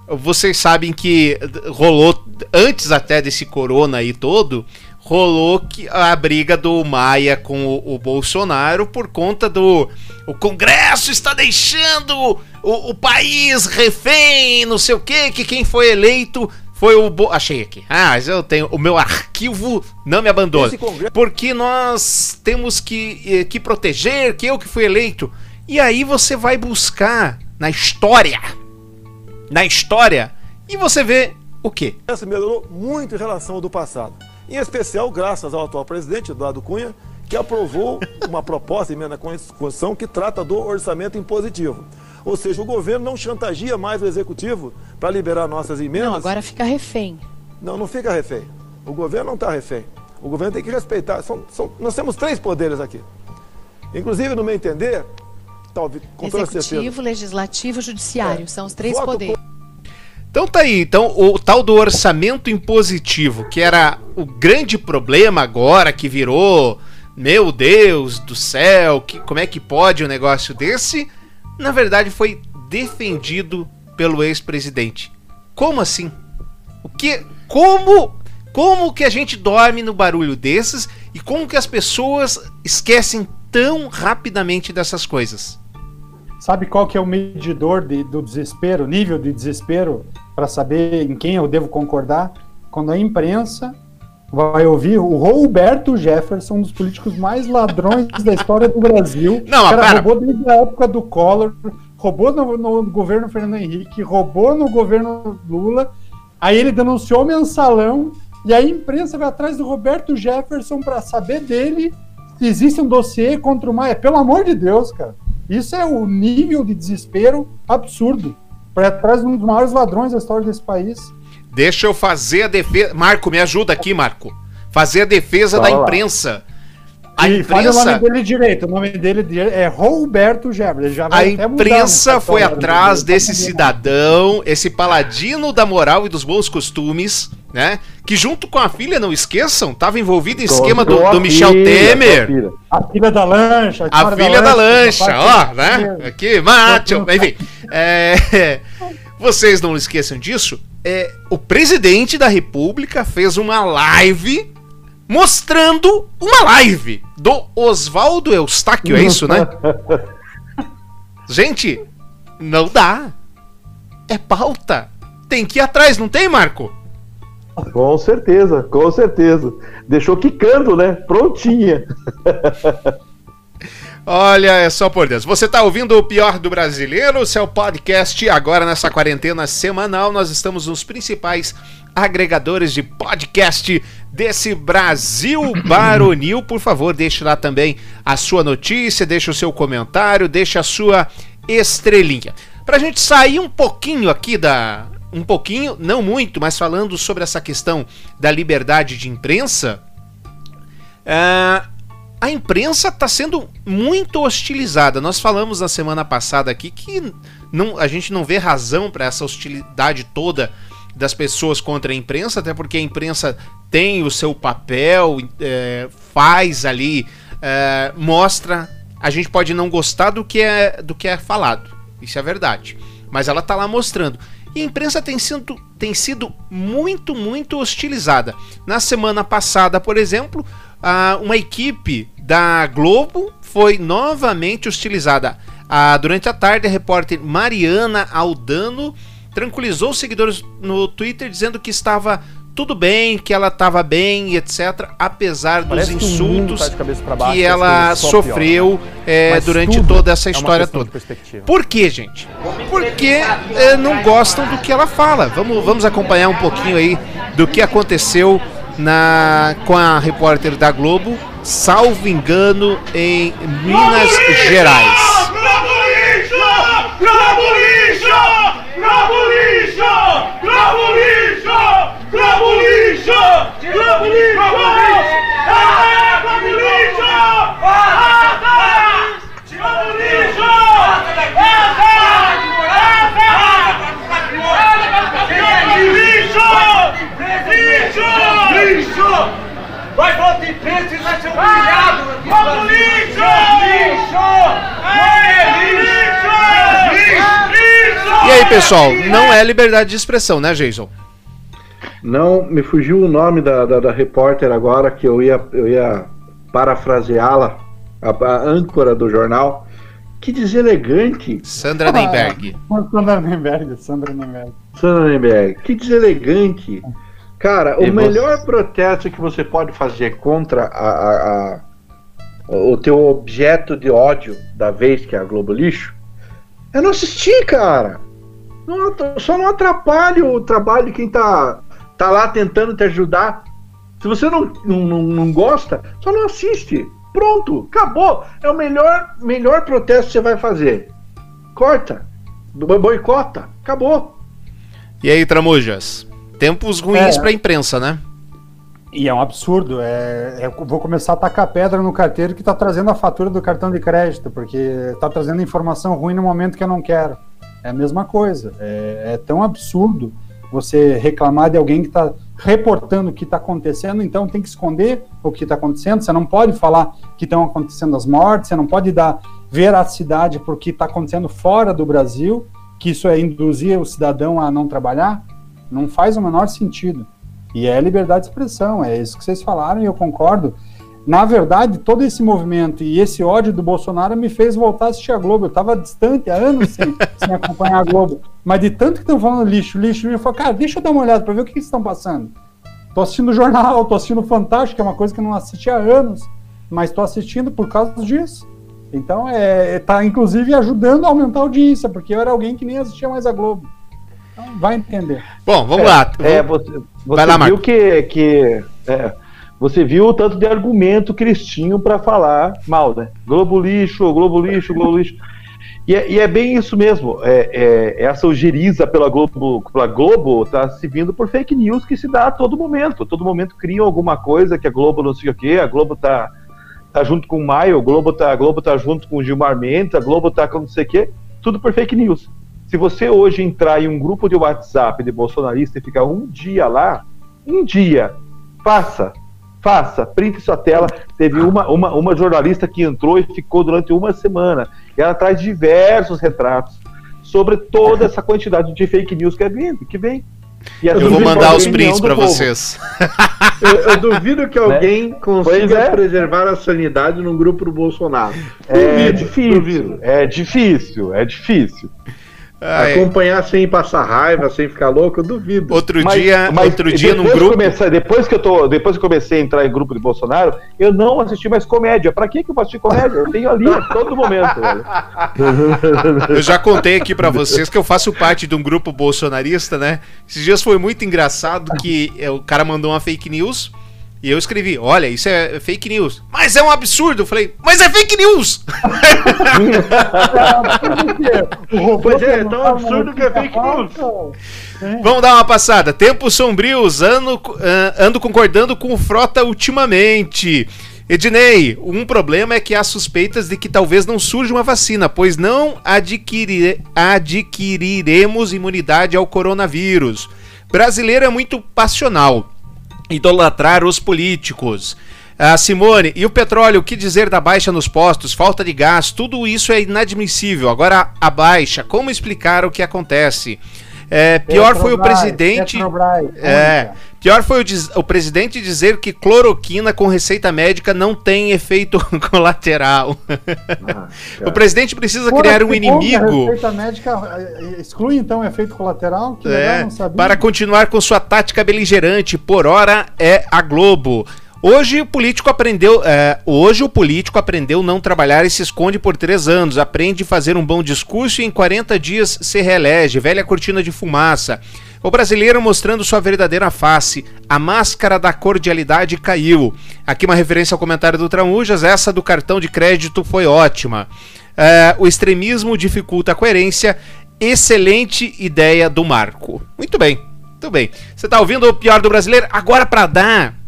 Vocês sabem que rolou antes até desse corona aí todo, rolou que a briga do Maia com o, o, Bolsonaro por conta do o Congresso está deixando o, o país refém, não sei o que, que quem foi eleito foi o Bo... achei aqui. Ah, mas eu tenho o meu arquivo não me abandona. Porque nós temos que, eh, que proteger que eu que fui eleito. E aí você vai buscar na história, na história, e você vê o quê? Essa melhorou muito em relação ao do passado. Em especial graças ao atual presidente, Eduardo Cunha, que aprovou uma proposta emenda à Constituição que trata do orçamento impositivo. Ou seja, o governo não chantageia mais o executivo para liberar nossas emendas. Não, agora fica refém. Não, não fica refém. O governo não está refém. O governo tem que respeitar. São, são, nós temos três poderes aqui. Inclusive, no meu entender, talvez, com Executivo, Legislativo e Judiciário. É, são os três poderes. Então tá aí, então o tal do orçamento impositivo, que era o grande problema agora, que virou, meu Deus do céu, que, como é que pode um negócio desse? Na verdade foi defendido pelo ex-presidente. Como assim? O que, como, como que a gente dorme no barulho desses e como que as pessoas esquecem tão rapidamente dessas coisas? Sabe qual que é o medidor de, do desespero, nível de desespero, para saber em quem eu devo concordar? Quando a imprensa vai ouvir o Roberto Jefferson, um dos políticos mais ladrões da história do Brasil. Não, o cara roubou desde a época do Collor, roubou no, no, governo Fernando Henrique, roubou no governo Lula. Aí ele denunciou o mensalão e a imprensa vai atrás do Roberto Jefferson para saber dele se existe um dossiê contra o Maia. Pelo amor de Deus, cara. Isso é o nível de desespero absurdo. Para trás de um dos maiores ladrões da história desse país. Deixa eu fazer a defesa. Marco, me ajuda aqui, Marco. Fazer a defesa Fala da imprensa. A e imprensa... o nome dele direito. O nome dele é Roberto Jefferson. a imprensa foi atrás desse cidadão, esse paladino da moral e dos bons costumes, né? Que junto com a filha, não esqueçam, estava envolvido em esquema do, do Michel filha, Temer. A filha da lancha. A, a filha da lancha, da lancha ó, né? Aqui, macho. Enfim, é, vocês não esqueçam disso. É, o presidente da República fez uma live mostrando uma live do Oswaldo Eustáquio, é isso, né? Gente, não dá. É pauta. Tem que ir atrás, não tem, Marco? Com certeza, com certeza. Deixou quicando, né? Prontinha. Olha, é só por Deus. Você está ouvindo o Pior do Brasileiro, seu podcast. Agora, nessa quarentena semanal, nós estamos nos principais agregadores de podcast desse Brasil baronil. Por favor, deixe lá também a sua notícia, deixe o seu comentário, deixe a sua estrelinha. Para a gente sair um pouquinho aqui da, um pouquinho, não muito, mas falando sobre essa questão da liberdade de imprensa, uh, a imprensa está sendo muito hostilizada. Nós falamos na semana passada aqui que não, a gente não vê razão para essa hostilidade toda das pessoas contra a imprensa, até porque a imprensa tem o seu papel, é, faz ali, é, mostra. A gente pode não gostar do que é do que é falado, isso é verdade, mas ela está lá mostrando. E a imprensa tem sido, tem sido muito, muito hostilizada. Na semana passada, por exemplo, uma equipe da Globo foi novamente hostilizada. durante a tarde, a repórter Mariana Aldano tranquilizou os seguidores no Twitter dizendo que estava tudo bem, que ela estava bem, etc. Apesar Parece dos insultos que, tá que ela sofreu é, durante toda essa é história toda. Por que, gente? Porque é, não gostam do que ela fala. Vamos, vamos acompanhar um pouquinho aí do que aconteceu na, com a repórter da Globo, salvo engano, em Minas Gerais. Globo lixo! Globo lixo! Globo lixo! Globo lixo! Globo lixo! Globo lixo! Ah, Globo lixo! Ah, Globo lixo! Lixo! Lixo! Vai voltar de preso e vai ser humilhado! Vamos lixo! Lixo! Lixo! Lixo! E aí, pessoal, não é liberdade de expressão, né, Jason? Não, me fugiu o nome da, da, da repórter agora, que eu ia, eu ia parafraseá-la, a, a, âncora do jornal. Que deselegante. Sandra Nemberg. Ah, Sandra Nemberg, Sandra Nemberg. Sandra Nemberg. Que deselegante. Cara, e o você... melhor protesto que você pode fazer contra a, a, a, o teu objeto de ódio da vez, que é a Globo Lixo, é não assistir, cara. Não, só não atrapalhe o trabalho de quem tá, tá lá tentando te ajudar. Se você não, não, não gosta, só não assiste. Pronto, acabou. É o melhor, melhor protesto que você vai fazer. Corta, boicota, acabou. E aí, Tramujas? Tempos ruins é. para a imprensa, né? E é um absurdo. É, é, vou começar a tacar pedra no carteiro que está trazendo a fatura do cartão de crédito, porque está trazendo informação ruim no momento que eu não quero. É a mesma coisa. É, é tão absurdo você reclamar de alguém que está reportando o que está acontecendo, então tem que esconder o que está acontecendo. Você não pode falar que estão acontecendo as mortes, você não pode dar veracidade para o que está acontecendo fora do Brasil, que isso é induzir o cidadão a não trabalhar. Não faz o menor sentido. E é liberdade de expressão, é isso que vocês falaram e eu concordo. Na verdade, todo esse movimento e esse ódio do Bolsonaro me fez voltar a assistir a Globo. Eu estava distante há anos sem, sem, acompanhar a Globo. Mas de tanto que estão falando lixo, lixo, eu falei, cara, deixa eu dar uma olhada para ver o que, que estão passando. Tô assistindo o jornal, tô assistindo o Fantástico, que é uma coisa que eu não assisti há anos, mas tô assistindo por causa disso. Então, é, tá inclusive ajudando a aumentar a audiência, porque eu era alguém que nem assistia mais a Globo. Então, vai entender. Bom, vamos é, lá. É, você, você vai lá, viu que, que é, você viu o tanto de argumento que eles tinham para falar mal, né? Globo lixo, Globo lixo, Globo lixo. E é, e é bem isso mesmo. É, é, essa ojeriza pela Globo, pela Globo tá se vindo por fake news que se dá a todo momento. A todo momento criam alguma coisa que a Globo não sei o quê, a Globo tá, tá junto com o Maio, a Globo tá, a Globo tá junto com o Gilmar Mendes, a Globo tá com não sei o quê. Tudo por fake news. Se você hoje entrar em um grupo de WhatsApp de bolsonarista e ficar um dia lá, um dia, faça, faça, printe sua tela. Teve uma, uma, uma jornalista que entrou e ficou durante uma semana. E ela traz diversos retratos sobre toda essa quantidade de fake news que é vindo, que vem. eu vou mandar os prints para vocês. Eu, eu, duvido que alguém né? consiga é. preservar a sanidade num grupo do Bolsonaro. É difícil, duvido. é difícil, é difícil. Acompanhar sem passar raiva, sem ficar louco, eu duvido. Outro mas, dia, mas outro dia num grupo. Comecei, depois que eu tô, depois que eu comecei a entrar em grupo de Bolsonaro, eu não assisti mais comédia. Para que que eu vou assistir comédia? Eu tenho ali a todo momento. Eu já contei aqui para vocês que eu faço parte de um grupo bolsonarista, né? Esses dias foi muito engraçado que o cara mandou uma fake news e eu escrevi, olha, isso é fake news. Mas é um absurdo. Eu falei, mas é fake news! pois é, é tão absurdo que é fake news. Vamos dar uma passada. Tempos sombrios, ando, uh, ando concordando com o Frota ultimamente. Ednei, um problema é que há suspeitas de que talvez não surja uma vacina, pois não adquirir, adquiriremos imunidade ao coronavírus. Brasileiro é muito passional idolatrar os políticos. Ah, Simone, e o petróleo, o que dizer da baixa nos postos, falta de gás, tudo isso é inadmissível. Agora a baixa, como explicar o que acontece? É, pior foi o presidente. É, pior foi o, o, presidente dizer que cloroquina com receita médica não tem efeito colateral. Ah, o presidente precisa criar um inimigo. A receita médica eh, exclui então o efeito colateral? Que é, legal, para continuar com sua tática beligerante, por hora é a Globo. Hoje o político aprendeu. É, hoje o político aprendeu não trabalhar e se esconde por três anos. Aprende a fazer um bom discurso e em 40 dias se reelege. Velha cortina de fumaça. O brasileiro mostrando sua verdadeira face. A máscara da cordialidade caiu. Aqui uma referência ao comentário do Tramujas. Essa do cartão de crédito foi ótima. É, o extremismo dificulta a coerência. Excelente ideia do Marco. Muito bem, muito bem. Você está ouvindo o pior do brasileiro? Agora para dar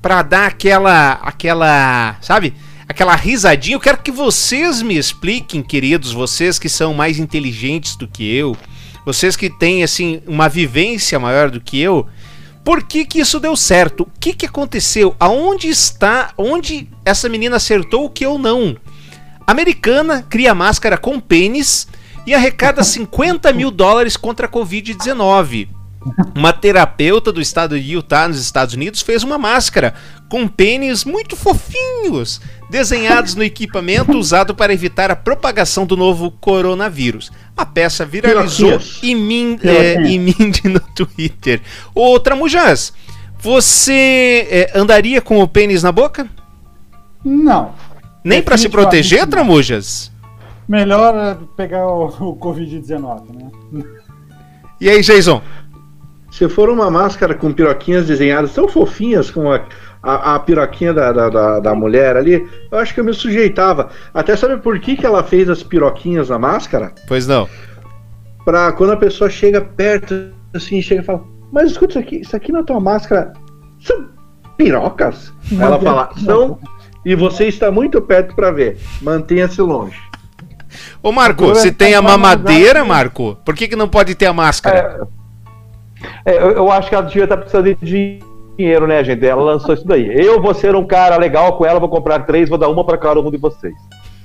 para dar aquela aquela, sabe? Aquela risadinha. Eu quero que vocês me expliquem, queridos, vocês que são mais inteligentes do que eu, vocês que têm assim uma vivência maior do que eu, por que que isso deu certo? O que que aconteceu? Aonde está? Onde essa menina acertou o que eu não? Americana cria máscara com pênis e arrecada 50 mil dólares contra a Covid-19. Uma terapeuta do estado de Utah, nos Estados Unidos, fez uma máscara com pênis muito fofinhos, desenhados no equipamento usado para evitar a propagação do novo coronavírus. A peça viralizou e, min, é, e minde no Twitter. Ô Tramujans, você é, andaria com o pênis na boca? Não. Nem para se proteger, Tramujas? Melhor é pegar o, o Covid-19, né? E aí, Jason? Se for uma máscara com piroquinhas desenhadas tão fofinhas como a, a, a piroquinha da, da, da, mulher ali, eu acho que eu me sujeitava. Até sabe por que, que ela fez as piroquinhas na máscara? Pois não. Pra quando a pessoa chega perto, assim, chega e fala: Mas escuta isso aqui, isso aqui na tua máscara são pirocas? ela fala: São, e você está muito perto para ver. Mantenha-se longe. Ô Marco, se tem a mamadeira, Marco, por que, que não pode ter a máscara? É... É, eu, eu, acho que ela devia estar precisando de dinheiro, né, gente? Ela lançou isso daí. Eu vou ser um cara legal com ela, vou comprar três, vou dar uma para cada um de vocês.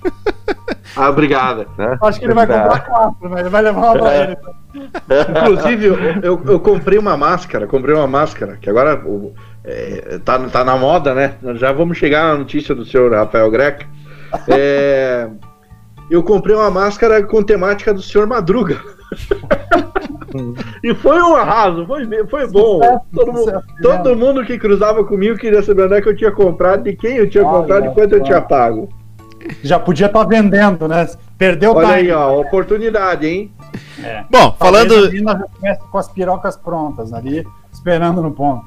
ah, obrigada. Né? Acho que ele vai comprar quatro, né? Ele vai levar uma pra é. ele. Inclusive, eu, eu, eu, comprei uma máscara, comprei uma máscara, que agora é, tá, tá na moda, né? Já vamos chegar na notícia do senhor Rafael Greco. É, eu comprei uma máscara com temática do senhor Madruga. E foi um arraso, foi, foi bom. Todo, mundo, todo mundo que cruzava comigo queria saber onde é que eu tinha comprado, de quem eu tinha comprado e quanto eu tinha pago. Já podia estar tá vendendo, né? Perdeu Olha aí, ó, oportunidade, hein? É. Bom, falando. Com as pirocas prontas ali, esperando no ponto.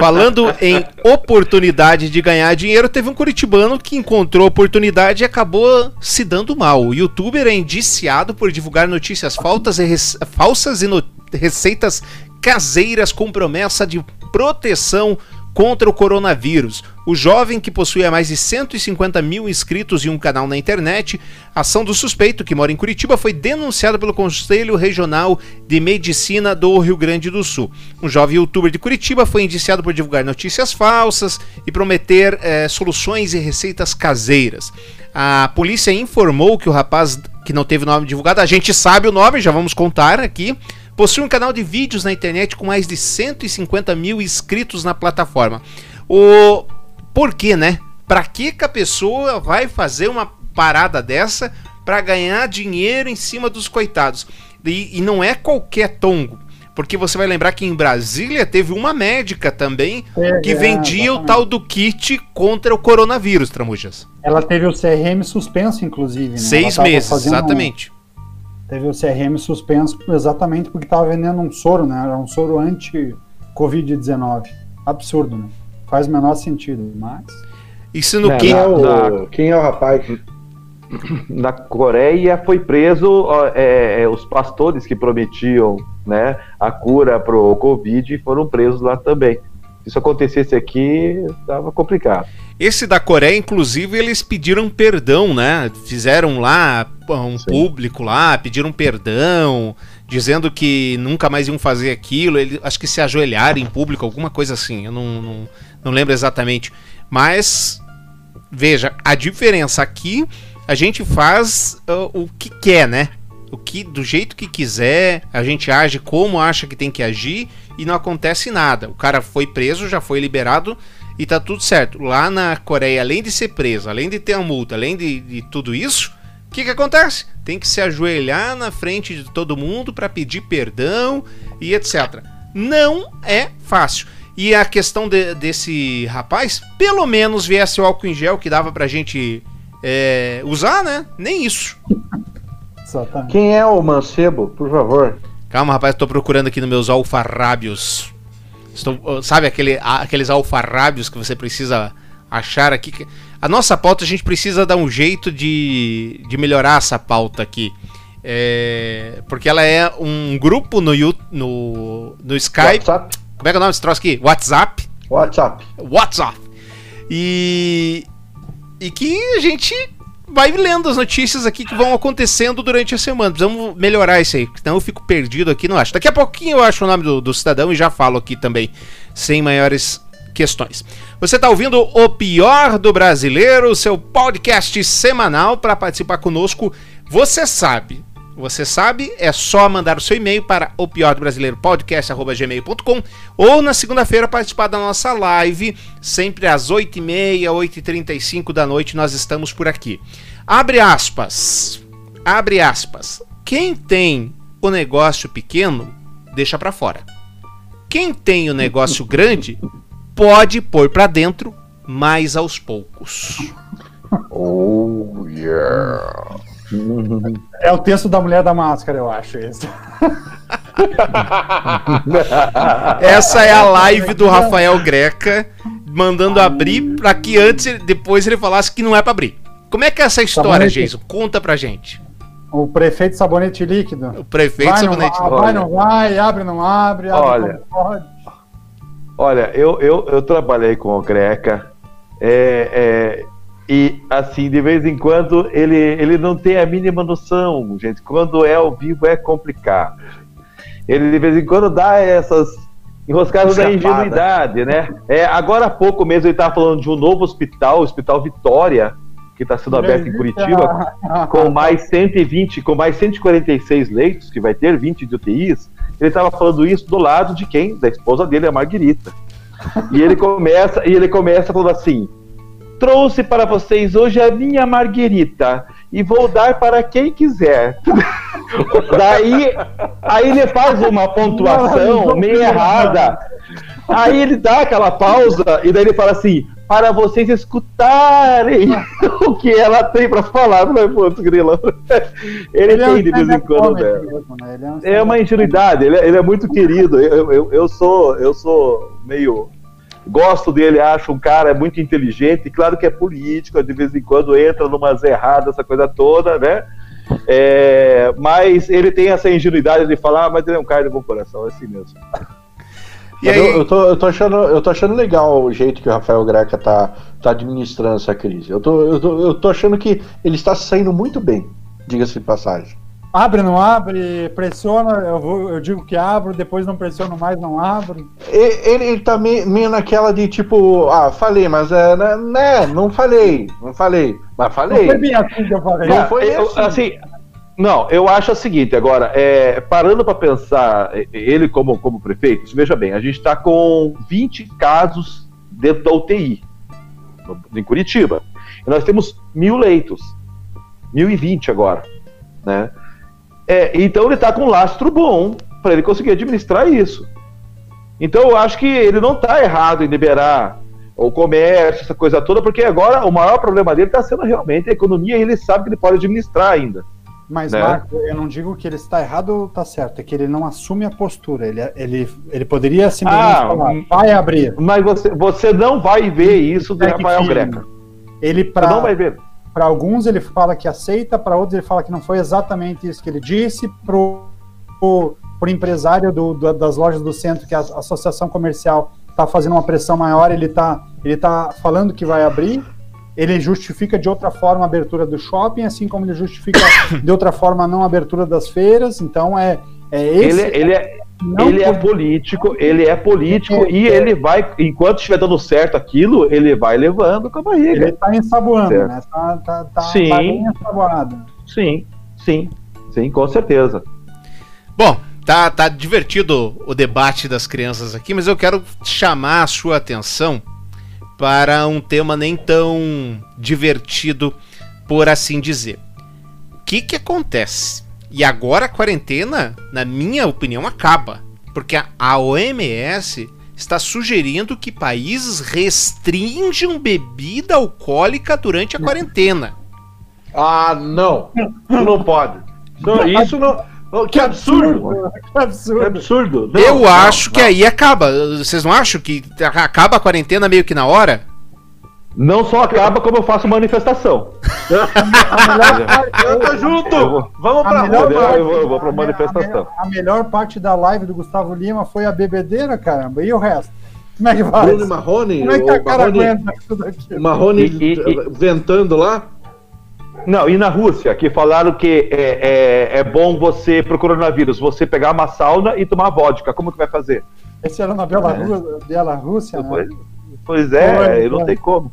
Falando em oportunidade de ganhar dinheiro, teve um curitibano que encontrou oportunidade e acabou se dando mal. O youtuber é indiciado por divulgar notícias falsas e, falsas e receitas caseiras com promessa de proteção contra o coronavírus. O jovem, que possui mais de 150 mil inscritos e um canal na internet, a ação do suspeito, que mora em Curitiba, foi denunciada pelo Conselho Regional de Medicina do Rio Grande do Sul. Um jovem youtuber de Curitiba foi indiciado por divulgar notícias falsas e prometer eh, soluções e receitas caseiras. A polícia informou que o rapaz, que não teve nome divulgado, a gente sabe o nome, já vamos contar aqui possui um canal de vídeos na internet com mais de 150 mil inscritos na plataforma. O por quê, né? Para que, que a pessoa vai fazer uma parada dessa para ganhar dinheiro em cima dos coitados? E, e não é qualquer tongo. Porque você vai lembrar que em Brasília teve uma médica também é, que vendia é, o tal do kit contra o coronavírus, Tramujas. Ela teve o CRM suspenso, inclusive. Né? Seis meses, exatamente teve o CRM suspenso exatamente porque estava vendendo um soro, né? Era um soro anti-Covid-19. Absurdo, né? Faz o menor sentido, mas. Isso no é, que... é o... Quem é o rapaz? Na Coreia foi preso é, é, os pastores que prometiam né, a cura para o Covid foram presos lá também. Se isso acontecesse aqui, estava complicado. Esse da Coreia, inclusive, eles pediram perdão, né? Fizeram lá um Sim. público lá, pediram perdão, dizendo que nunca mais iam fazer aquilo. Eles, acho que se ajoelharam em público, alguma coisa assim. Eu não, não, não lembro exatamente. Mas, veja, a diferença aqui, a gente faz uh, o que quer, né? o que do jeito que quiser, a gente age como acha que tem que agir e não acontece nada. O cara foi preso, já foi liberado e tá tudo certo. Lá na Coreia, além de ser preso, além de ter a multa, além de, de tudo isso, o que, que acontece? Tem que se ajoelhar na frente de todo mundo para pedir perdão e etc. Não é fácil. E a questão de, desse rapaz, pelo menos viesse o álcool em gel que dava pra gente é, usar, né? Nem isso. Quem é o mancebo, por favor? Calma, rapaz, tô procurando aqui nos meus alfarrábios. Estou, sabe aquele, aqueles alfarrábios que você precisa achar aqui? A nossa pauta a gente precisa dar um jeito de, de melhorar essa pauta aqui. É, porque ela é um grupo no, no, no Skype. WhatsApp. Como é que é o nome desse troço aqui? WhatsApp. WhatsApp. WhatsApp. E, e que a gente vai lendo as notícias aqui que vão acontecendo durante a semana. Precisamos melhorar isso aí, senão eu fico perdido aqui, não acho. Daqui a pouquinho eu acho o nome do, do cidadão e já falo aqui também, sem maiores questões. Você está ouvindo o Pior do Brasileiro, seu podcast semanal para participar conosco. Você sabe, você sabe, é só mandar o seu e-mail para o pior do brasileiro podcast@gmail.com ou na segunda-feira participar da nossa live, sempre às 8h30, 8h35 da noite nós estamos por aqui. Abre aspas. Abre aspas. Quem tem o negócio pequeno, deixa para fora. Quem tem o negócio grande, pode pôr para dentro, mais aos poucos. Oh yeah. É o texto da mulher da máscara, eu acho. Esse. Essa é a live do Rafael Greca mandando abrir para que antes, depois ele falasse que não é para abrir. Como é que é essa história, Jason? Conta pra gente. O prefeito sabonete líquido. O prefeito vai, sabonete líquido. Vai, não vai, abre, não abre, abre olha, Olha, eu, eu, eu trabalhei com o Greca. É, é, e, assim, de vez em quando, ele, ele não tem a mínima noção, gente. Quando é ao vivo é complicado. Ele, de vez em quando, dá essas enroscadas da ingenuidade, né? É, agora há pouco mesmo ele estava falando de um novo hospital, o Hospital Vitória, que está sendo aberto em Curitiba, com mais 120, com mais 146 leitos, que vai ter 20 de UTIs. Ele estava falando isso do lado de quem? Da esposa dele, a Marguerita. E ele começa, e ele começa falando assim: trouxe para vocês hoje a minha marguerita e vou dar para quem quiser. Daí, aí ele faz uma pontuação meio errada. Aí ele dá aquela pausa e daí ele fala assim: para vocês escutarem o que ela tem para falar, não é ponto grilo. Ele, ele tem é de vez em quando, né? Mesmo, né? É, é, uma ingenuidade, ele é, ele é muito querido. Eu, eu, eu, sou, eu sou meio Gosto dele, acho um cara muito inteligente, claro que é político, de vez em quando entra numas erradas, essa coisa toda, né? É, mas ele tem essa ingenuidade de falar, ah, mas ele é um cara de bom coração, é assim mesmo. E aí... eu, eu, tô, eu, tô achando, eu tô achando legal o jeito que o Rafael Greca tá, tá administrando essa crise. Eu tô, eu, tô, eu tô achando que ele está saindo muito bem, diga-se de passagem. Abre, não abre, pressiona, eu, vou, eu digo que abro, depois não pressiono mais, não abro. Ele, ele tá meio, meio naquela de tipo, ah, falei, mas é, né, né, não falei, não falei, mas falei. Não foi bem assim que eu falei. Não foi assim. assim não, eu acho o seguinte, agora, é, parando para pensar, ele como, como prefeito, veja bem, a gente está com 20 casos dentro da UTI, no, em Curitiba. E nós temos mil leitos, 1020 agora, né? É, então ele está com um lastro bom para ele conseguir administrar isso. Então eu acho que ele não está errado em liberar o comércio, essa coisa toda, porque agora o maior problema dele está sendo realmente a economia e ele sabe que ele pode administrar ainda. Mas, né? Marco, eu não digo que ele está errado ou está certo, é que ele não assume a postura. Ele, ele, ele poderia simplesmente ah, falar, vai abrir. Mas você, você não vai ver isso do Rafael Greca. Ele pra, você não vai ver. Para alguns ele fala que aceita, para outros ele fala que não foi exatamente isso que ele disse. Para o empresário do, do, das lojas do centro, que a associação comercial está fazendo uma pressão maior, ele está ele tá falando que vai abrir. Ele justifica de outra forma a abertura do shopping, assim como ele justifica de outra forma a não abertura das feiras. Então é, é esse. Ele, ele é, não ele é político, ele é político é, e é, ele vai, enquanto estiver dando certo aquilo, ele vai levando com a barriga. Ele tá ensaboando, certo. né? Tá, tá, tá sim, ensaboado. Sim, sim, Sim, com certeza. Bom, tá, tá divertido o debate das crianças aqui, mas eu quero chamar a sua atenção para um tema nem tão divertido, por assim dizer. O que, que acontece? E agora a quarentena, na minha opinião, acaba. Porque a OMS está sugerindo que países restringam bebida alcoólica durante a quarentena. Ah, não. Não pode. Isso não. Que absurdo! Que absurdo! Que absurdo. Não, eu não, acho não. que aí acaba. Vocês não acham que acaba a quarentena meio que na hora? Não só acaba, como eu faço manifestação. eu tô junto! Eu vou, Vamos pra rua! Parte, eu, vou, eu vou pra manifestação. A, a, melhor parte da live do Gustavo Lima foi a bebedeira, caramba. E o resto? Como é que vai? Bruno Marrone? Como é que a cara Marrone, aguenta tudo aqui? Marrone e, e, ventando lá? Não, e na Rússia, que falaram que é, é, é bom você, pro coronavírus, você pegar uma sauna e tomar vodka. Como que vai fazer? Esse era na Bielorrússia, é. Bielorrússia né? Pois, é, não tem como.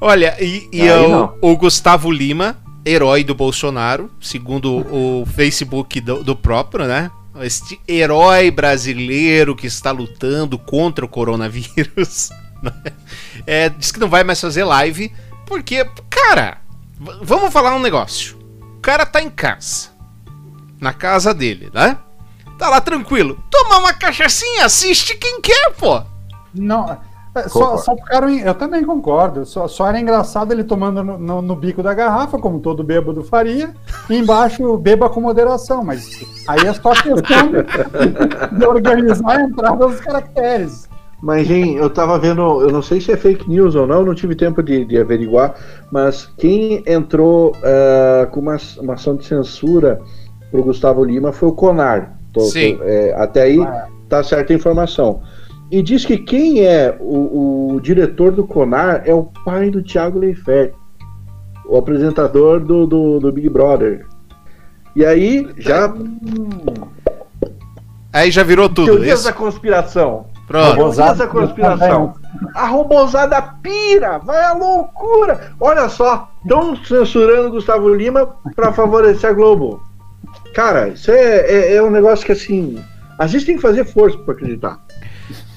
Olha, e, e o, o, Gustavo Lima, herói do Bolsonaro, segundo o Facebook do, do próprio, né? Este herói brasileiro que está lutando contra o coronavírus. Né? É, diz que não vai mais fazer live, porque, cara, Vamos falar um negócio. O cara tá em casa. Na casa dele, né? Tá lá tranquilo. Toma uma cachaçinha, assiste quem quer, pô. Não, é, só, só ficaram. Eu também concordo. Só, só era engraçado ele tomando no, no, no, bico da garrafa, como todo bêbado faria, e embaixo beba com moderação. Mas aí é só questão de, organizar a entrada dos caracteres. Mas, hein, eu tava vendo, eu não sei se é fake news ou não, não tive tempo de, de averiguar, mas quem entrou uh, com uma, uma ação de censura pro Gustavo Lima foi o Conar. Tô, Sim. é, até aí ah. tá certa a informação. E diz que quem é o, o, diretor do Conar é o pai do Thiago Leifert, o apresentador do, do, do Big Brother. E aí já. Aí já virou tudo. Teorias isso? da conspiração. Pronto. essa conspiração. A robozada pira, vai à loucura. Olha só, estão censurando Gustavo Lima para favorecer a Globo. Cara, isso é, é, é, um negócio que assim. A gente tem que fazer força para acreditar.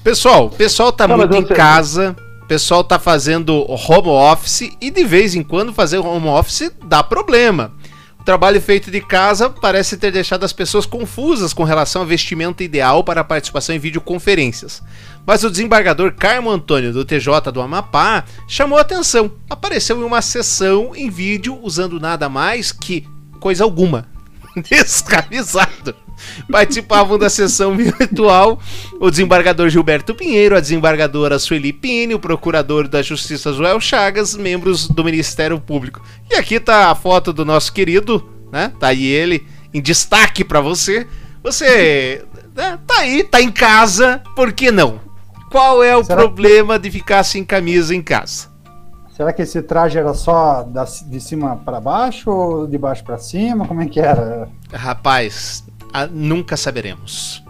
Pessoal, o pessoal tá Não, muito em casa, o pessoal tá fazendo home office e de vez em quando fazer home office dá problema. O trabalho feito de casa parece ter deixado as pessoas confusas com relação ao vestimento ideal para a participação em videoconferências. Mas o desembargador Carmo Antônio do TJ do Amapá chamou atenção. Apareceu em uma sessão em vídeo usando nada mais que coisa alguma. Descamisado. Participavam da sessão virtual o desembargador Gilberto Pinheiro, a desembargadora Sueli Pini, o procurador da Justiça Joel Chagas, membros do Ministério Público. E aqui tá a foto do nosso querido, né? Tá aí ele em destaque para você. Você né? tá aí, tá em casa, por que não? Qual é o Será problema que... de ficar sem camisa em casa? Será que esse traje era só de cima para baixo ou de baixo para cima? Como é que era? Rapaz, nunca saberemos.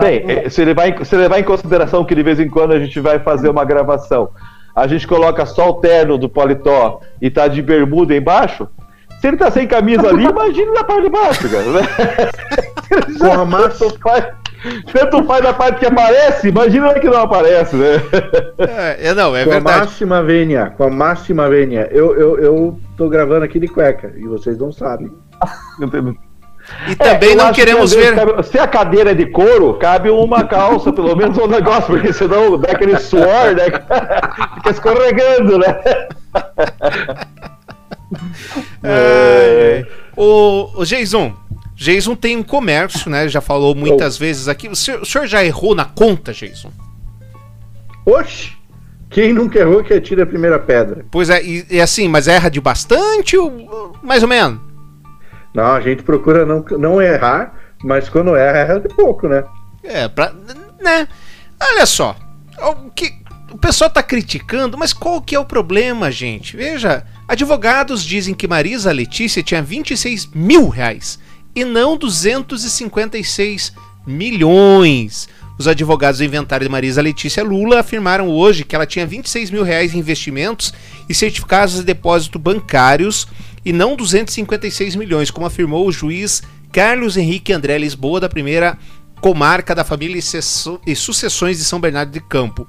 Bem, eh, se levar, em, se levar em consideração que de vez em quando a gente vai fazer uma gravação, a gente coloca só o terno do paletó e tá de bermuda embaixo, se ele tá sem camisa ali, imagina na parte de baixo, cara. Né? Com a massa faz, tanto faz a parte que aparece, imagina que não aparece, né? É, é não, é com verdade. Com a máxima vênia, com a máxima vênia. Eu, eu, eu tô gravando aqui de cueca e vocês não sabem. E também é, não queremos que, ver. Cabe, se a cadeira é de couro, cabe uma calça, pelo menos um negócio, porque senão dá aquele suor, né? Fica escorregando, né? É, o, o Jason, Jason tem um comércio, né? Já falou muitas oh. vezes aqui. O senhor, o senhor, já errou na conta, Jason? Oxe! Quem nunca errou que atira a primeira pedra. Pois é, e, e assim, mas erra de bastante ou mais ou menos? Não, a gente procura não, não errar, mas quando erra, erra de pouco, né? É, pra. né? Olha só. O, que, o pessoal tá criticando, mas qual que é o problema, gente? Veja, advogados dizem que Marisa Letícia tinha 26 mil reais e não 256 milhões. Os advogados do inventário de Marisa Letícia Lula afirmaram hoje que ela tinha 26 mil reais em investimentos e certificados de depósito bancários e não 256 milhões, como afirmou o juiz Carlos Henrique André Lisboa, da primeira comarca da família e sucessões de São Bernardo de Campo.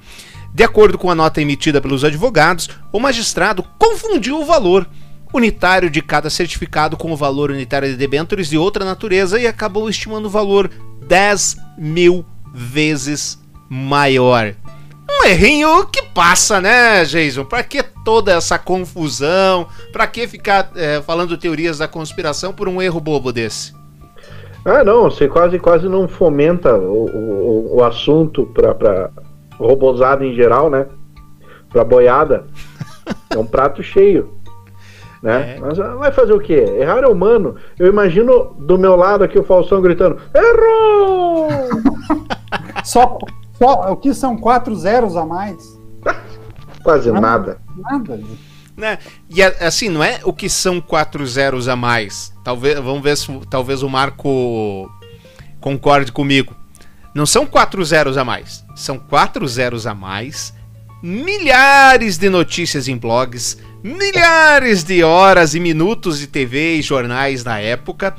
De acordo com a nota emitida pelos advogados, o magistrado confundiu o valor unitário de cada certificado com o valor unitário de debêntures de outra natureza e acabou estimando o valor 10 mil vezes maior. Um errinho que passa, né, Jason? Pra que toda essa confusão? Pra que ficar é, falando teorias da conspiração por um erro bobo desse? Ah, não, você quase quase não fomenta o, o, o assunto pra, pra robozada em geral, né? Pra boiada. É um prato cheio. Né? É. Mas ah, vai fazer o quê? Errar é humano. Eu imagino do meu lado aqui o Faustão gritando: Errou! só, só o que são quatro zeros a mais? Quase nada. Nada. Né? E assim, não é o que são quatro zeros a mais. Talvez, vamos ver se talvez o Marco concorde comigo. Não são quatro zeros a mais. São quatro zeros a mais, milhares de notícias em blogs, milhares de horas e minutos de TV e jornais na época,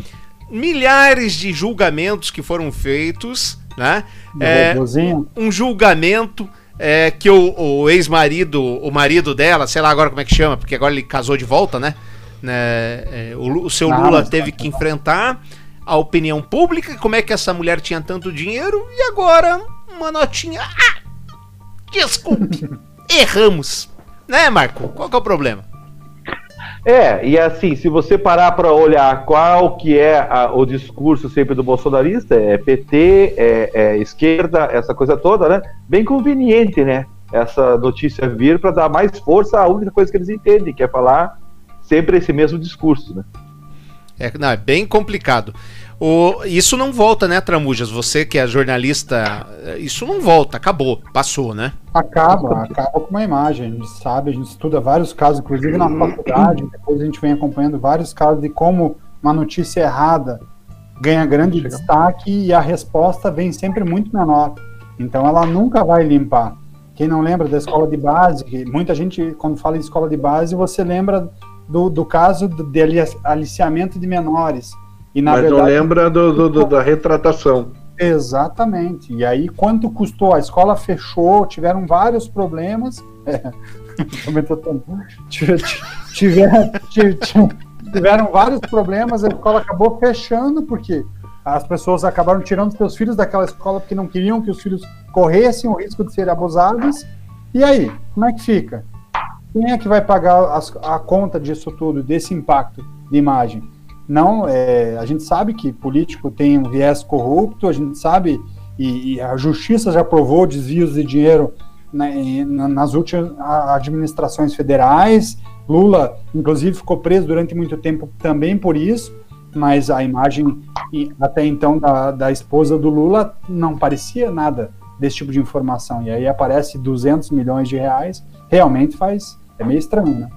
milhares de julgamentos que foram feitos, né? É, um julgamento é, que o, o ex-marido, o marido dela, sei lá agora como é que chama, porque agora ele casou de volta, né? né é, o, o, seu Lula teve que enfrentar a opinião pública, como é que essa mulher tinha tanto dinheiro, e agora uma notinha. Ah! Desculpe, erramos. Né, Marco? Qual que é o problema? É, e assim, se você parar para olhar qual que é a, o discurso sempre do bolsonarista, é PT, é, é, esquerda, essa coisa toda, né? Bem conveniente, né? Essa notícia vir para dar mais força à única coisa que eles entendem, que é falar sempre esse mesmo discurso, né? É, não, é bem complicado. O, isso não volta, né, Tramujas? Você que é jornalista, isso não volta, acabou, passou, né? Acaba, acaba com uma imagem. A gente sabe, a gente estuda vários casos, inclusive na faculdade, depois a gente vem acompanhando vários casos de como uma notícia errada ganha grande destaque e a resposta vem sempre muito menor. Então ela nunca vai limpar. Quem não lembra da escola de base, muita gente, quando fala em escola de base, você lembra do, do caso de aliciamento de menores e, na Mas verdade, não lembra do, do, do, da retratação. Exatamente. E aí, quanto custou? A escola fechou, tiveram vários problemas. É, tiveram, tiveram vários problemas, a escola acabou fechando, porque as pessoas acabaram tirando seus filhos daquela escola porque não queriam que os filhos corressem o risco de serem abusados. E aí, como é que fica? Quem é que vai pagar a conta disso tudo, desse impacto de imagem? Não, é, a gente sabe que político tem um viés corrupto, a gente sabe, e, e a justiça já provou desvios de dinheiro na, nas últimas administrações federais. Lula, inclusive, ficou preso durante muito tempo também por isso, mas a imagem até então da, da esposa do Lula não parecia nada desse tipo de informação. E aí aparece 200 milhões de reais, realmente faz. É meio estranho, né?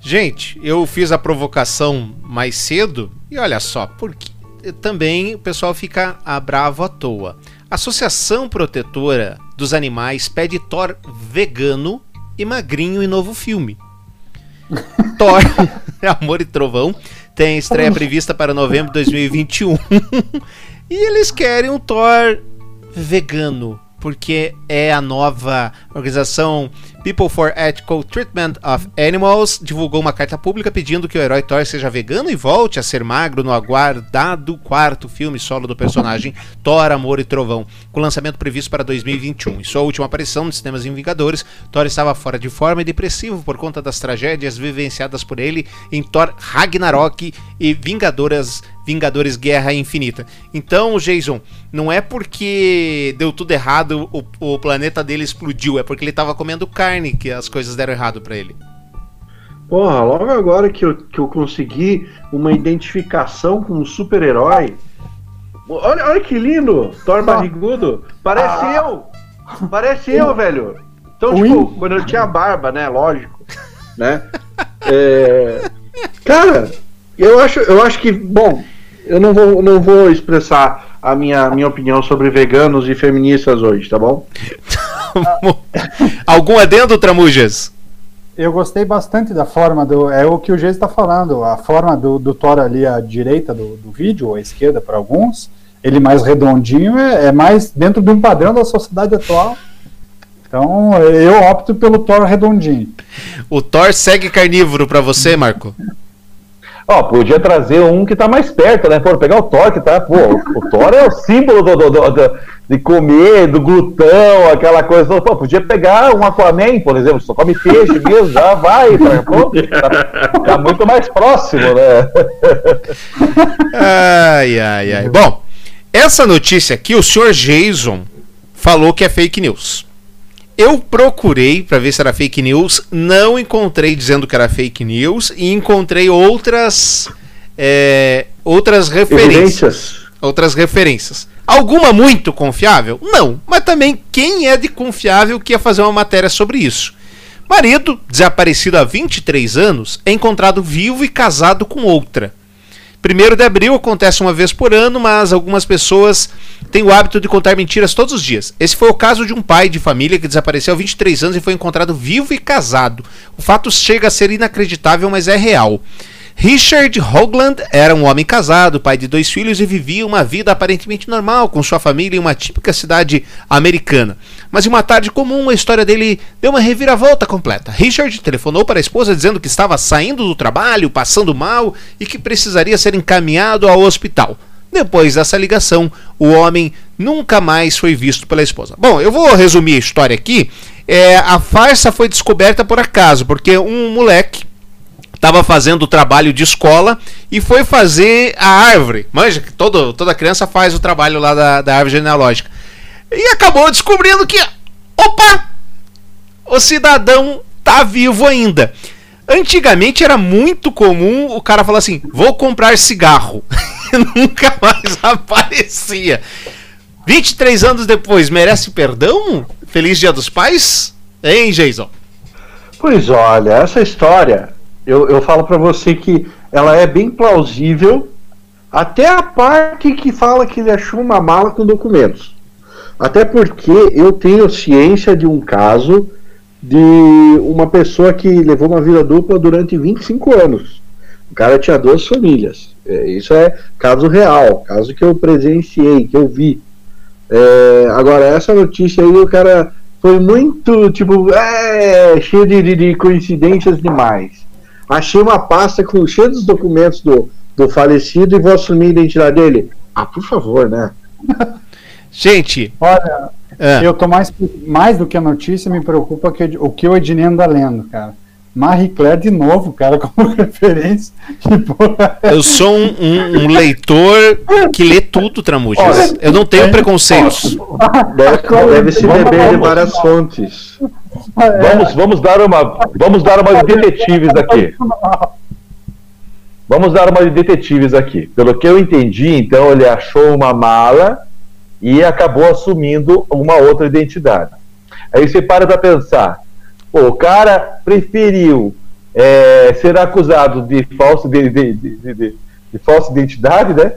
Gente, eu fiz a provocação mais cedo e olha só, porque também o pessoal fica bravo à toa. A Associação Protetora dos Animais pede Thor vegano e magrinho em novo filme. Thor, Amor e Trovão, tem estreia prevista para novembro de 2021. e eles querem um Thor vegano, porque é a nova organização People for Ethical Treatment of Animals divulgou uma carta pública pedindo que o herói Thor seja vegano e volte a ser magro no aguardado quarto filme solo do personagem Thor, Amor e Trovão, com lançamento previsto para 2021. Em sua última aparição nos cinemas em Vingadores, Thor estava fora de forma e depressivo por conta das tragédias vivenciadas por ele em Thor Ragnarok e Vingadoras Vingadores Guerra Infinita. Então, Jason, não é porque deu tudo errado, o, o planeta dele explodiu, é porque ele estava comendo carne que as coisas deram errado para ele. Porra, logo agora que eu, que eu consegui uma identificação com um super-herói. Olha, olha que lindo! Thor barrigudo. Parece ah. eu! Parece eu, velho! Então, tipo, quando eu tinha barba, né? Lógico. Né? É... Cara, eu acho, eu acho que, bom, eu não vou, não vou expressar a minha, minha opinião sobre veganos e feministas hoje, tá bom? Algum adendo, Tramujas? eu gostei bastante da forma do. É o que o Geis está falando. A forma do, do Thor ali à direita do, do vídeo, ou à esquerda para alguns, ele mais redondinho, é, é, mais dentro de um padrão da sociedade atual. Então eu opto pelo Thor redondinho. O Thor segue carnívoro para você, Marco? Ó, podia trazer um que tá mais perto, né? Pô, pegar o Thor, que tá. Pô, o Thor é o símbolo do, do, do, do de comer, do glutão, aquela coisa. Pô, podia pegar um Aquaman, por exemplo, só come peixe mesmo, já vai. Pra, pô, tá, tá, muito mais próximo, né? Ai, ai, ai. Bom, essa notícia aqui, o senhor Jason falou que é fake news. Eu procurei para ver se era fake news, não encontrei dizendo que era fake news e encontrei outras é, outras referências. Evidências. Outras referências. Alguma muito confiável? Não. Mas também quem é de confiável que ia fazer uma matéria sobre isso? Marido, desaparecido há 23 anos, é encontrado vivo e casado com outra. Primeiro de abril acontece uma vez por ano, mas algumas pessoas têm o hábito de contar mentiras todos os dias. Esse foi o caso de um pai de família que desapareceu há 23 anos e foi encontrado vivo e casado. O fato chega a ser inacreditável, mas é real. Richard Hoagland era um homem casado, pai de dois filhos e vivia uma vida aparentemente normal com sua família em uma típica cidade americana. Mas em uma tarde comum, a história dele deu uma reviravolta completa. Richard telefonou para a esposa dizendo que estava saindo do trabalho, passando mal e que precisaria ser encaminhado ao hospital. Depois dessa ligação, o homem nunca mais foi visto pela esposa. Bom, eu vou resumir a história aqui. É, a farsa foi descoberta por acaso, porque um moleque estava fazendo o trabalho de escola e foi fazer a árvore. Manja, todo, toda criança faz o trabalho lá da, da árvore genealógica. E acabou descobrindo que, opa, o cidadão tá vivo ainda. Antigamente era muito comum o cara falar assim: vou comprar cigarro. nunca mais aparecia. 23 anos depois, merece perdão? Feliz Dia dos Pais? Hein, Jason? Pois olha, essa história eu, eu falo para você que ela é bem plausível, até a parte que fala que ele achou uma mala com documentos. Até porque eu tenho ciência de um caso de uma pessoa que levou uma vida dupla durante 25 anos. O cara tinha duas famílias. É, isso é caso real, caso que eu presenciei, que eu vi. É, agora, essa notícia aí, o cara foi muito, tipo, é, cheio de, de, de coincidências demais. Achei uma pasta com cheia dos documentos do, do falecido e vou assumir a identidade dele. Ah, por favor, né? Gente, olha, é. eu tô mais, mais do que a notícia, me preocupa que, o que o Ednei anda lendo, cara. Marie Claire de novo, cara, como referência. Eu sou um, um, um, leitor que lê tudo, Tramujas. Eu não tenho preconceitos. Deve, deve se beber de várias fontes. Vamos, vamos dar uma, vamos dar uma de detetives aqui. Vamos dar uma de detetives aqui. Pelo que eu entendi, então ele achou uma mala e acabou assumindo uma outra identidade. Aí você para para pensar, pô, o cara preferiu é, ser acusado de falsa de, de, de, de, falsa identidade, né?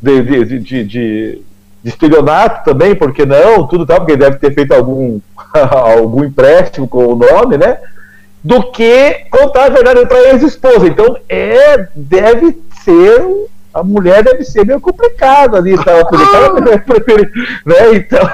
de, de de estelionato também, porque não, tudo tal, porque deve ter feito algum, algum empréstimo com o nome, né? Do que contar a verdade para a ex-esposa. Então, é, deve ser. A mulher deve ser meio complicada ali, tá? né? Então.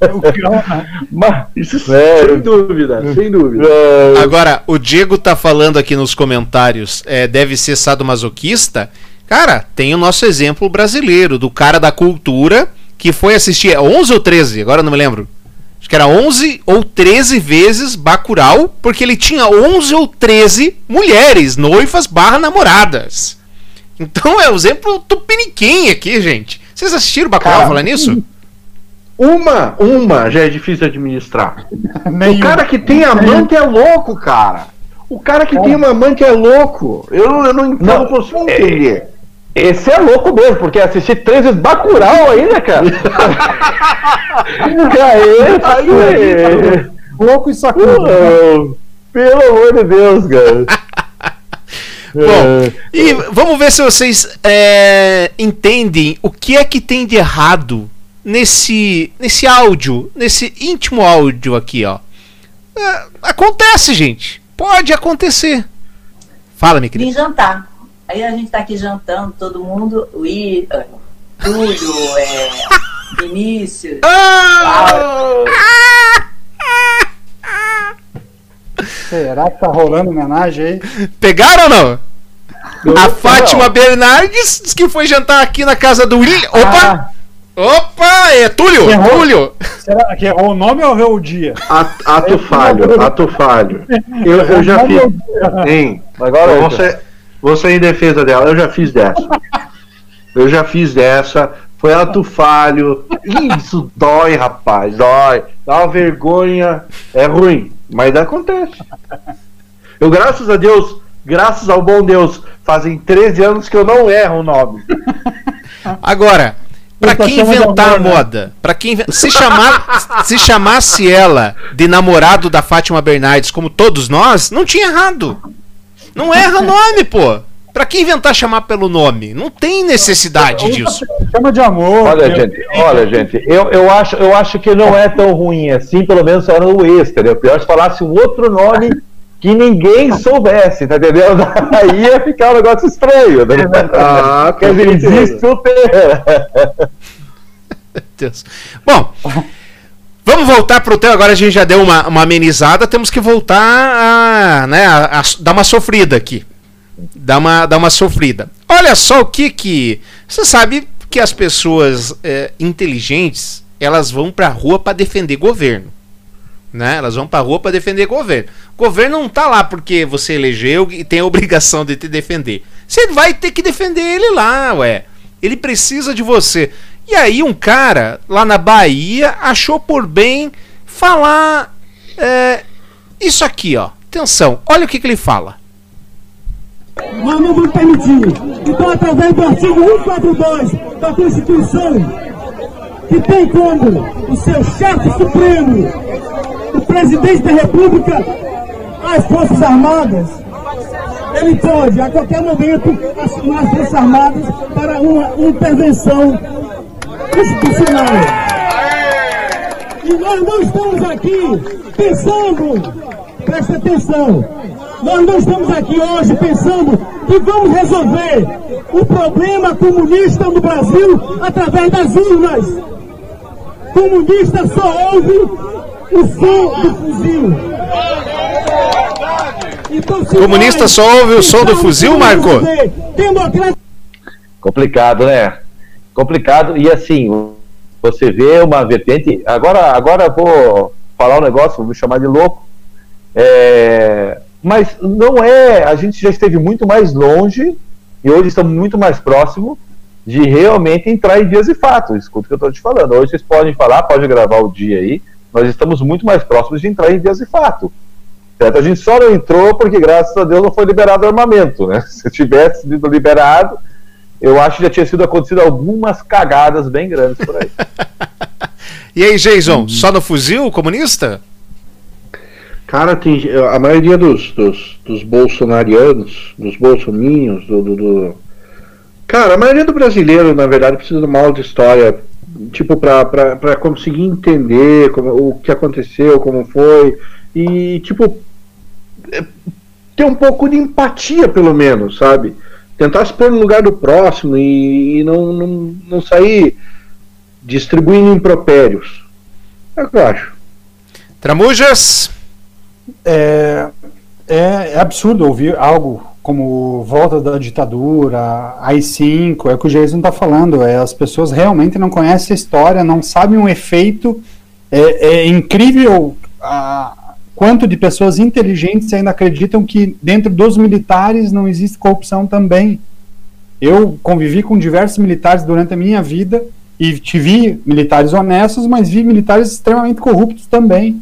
Mas, isso é, sem dúvida, sem dúvida. É, Agora, o Diego tá falando aqui nos comentários, é, deve ser sadomasoquista. Cara, tem o nosso exemplo brasileiro, do cara da cultura que foi assistir 11 ou 13, agora não me lembro. Acho que era 11 ou 13 vezes Bacurau, porque ele tinha 11 ou 13 mulheres, noivas barra namoradas. Então é o exemplo tupiniquim aqui, gente. Vocês assistiram Bacurau falando nisso? Uma, uma já é difícil administrar. o cara que tem amante é louco, cara. O cara que tem uma amante é louco. Eu, eu não, não, não consigo é, entender. Esse é louco mesmo, porque assistir três vezes Bacurau aí, né, cara? cara esse, é... Louco e sacudo. Pelo amor de Deus, cara. Bom, é... e vamos ver se vocês é, entendem o que é que tem de errado nesse, nesse áudio, nesse íntimo áudio aqui, ó. É, acontece, gente Pode acontecer. Fala, minha querida. Vim jantar. Aí a gente tá aqui jantando, todo mundo, o I, Túlio, é, Vinícius. Ah! Será que tá rolando homenagem aí? Pegaram ou não? Eu a Fátima não. Bernardes disse que foi jantar aqui na casa do William. Opa! Ah. Opa! É Túlio! Errou. Túlio! Será que errou o nome ou errou o dia? Ato falho, ato falho. Eu, eu já fiz. Hein, agora você, você em defesa dela, eu já fiz dessa. Eu já fiz dessa. Foi ato falho. Isso dói, rapaz, dói. Dá uma vergonha. É ruim, mas acontece. Eu, graças a Deus, graças ao bom Deus, fazem 13 anos que eu não erro o nome. Agora, para quem inventar a né? moda, para quem se chamar, se chamasse ela de namorado da Fátima Bernardes, como todos nós, não tinha errado. Não erra nome, pô. Pra que inventar chamar pelo nome? Não tem necessidade disso. Chama de amor. Olha, gente, olha, gente, eu, eu, acho, eu acho que não é tão ruim assim, pelo menos era o extra. Né? Pior se falasse um outro nome que ninguém soubesse, tá entendendo? Aí ia ficar um negócio estranho, né? Ah, Quer dizer, existe o Deus. Bom, vamos voltar pro tema. Agora a gente já deu uma, uma amenizada, temos que voltar a, né, a, a dar uma sofrida aqui dá uma, dá uma sofrida. Olha só o que que. Você sabe que as pessoas é, inteligentes elas vão pra rua para defender governo. Né? Elas vão pra rua para defender governo. O governo não tá lá porque você elegeu e tem a obrigação de te defender. Você vai ter que defender ele lá, ué. Ele precisa de você. E aí um cara lá na Bahia achou por bem falar é, isso aqui, ó. Atenção, olha o que, que ele fala. Nós não vamos permitir. Então, através do artigo 142 da Constituição, que tem como o seu chefe supremo, o presidente da República, as Forças Armadas, ele pode, a qualquer momento, assinar as Forças Armadas para uma intervenção constitucional. E nós não estamos aqui pensando, presta atenção, nós não estamos aqui hoje pensando que vamos resolver o problema comunista no Brasil através das urnas. Comunista só ouve o som do fuzil. Então, Comunista só ouve o som do fuzil, Marco? Complicado, né? Complicado. E assim, você vê uma vertente. Agora, agora vou falar um negócio, vou chamar de louco. É, mas não é. A gente já esteve muito mais longe e hoje estamos muito mais próximo de realmente entrar em vias e fatos. Escuta o que eu estou te falando. Hoje vocês podem falar, pode gravar o dia aí. Nós estamos muito mais próximos de entrar em vias e fato. Certo? A gente só não entrou porque, graças a Deus, não foi liberado armamento. Né? Se tivesse sido liberado, eu acho que já tinha sido acontecido algumas cagadas bem grandes por aí. e aí, Jason, só no fuzil comunista? Cara, tem, a maioria dos, dos, dos bolsonarianos, dos bolsominhos, do, do, do, Cara, a maioria do brasileiro, na verdade, precisa de uma aula de história, tipo, pra conseguir entender como, o que aconteceu, como foi, e, tipo, é, ter um pouco de empatia, pelo menos, sabe? Tentar se pôr no lugar do próximo e, e não, não, não sair distribuindo impropérios. É o que eu acho. Tramujas! É, é, é, absurdo ouvir algo como volta da ditadura, AI-5, é o que o Jason está falando, é, as pessoas realmente não conhecem a história, não sabem o efeito, é, é incrível a, quanto de pessoas inteligentes ainda acreditam que dentro dos militares não existe corrupção também. Eu convivi com diversos militares durante a minha vida e tive militares honestos, mas vi militares extremamente corruptos também,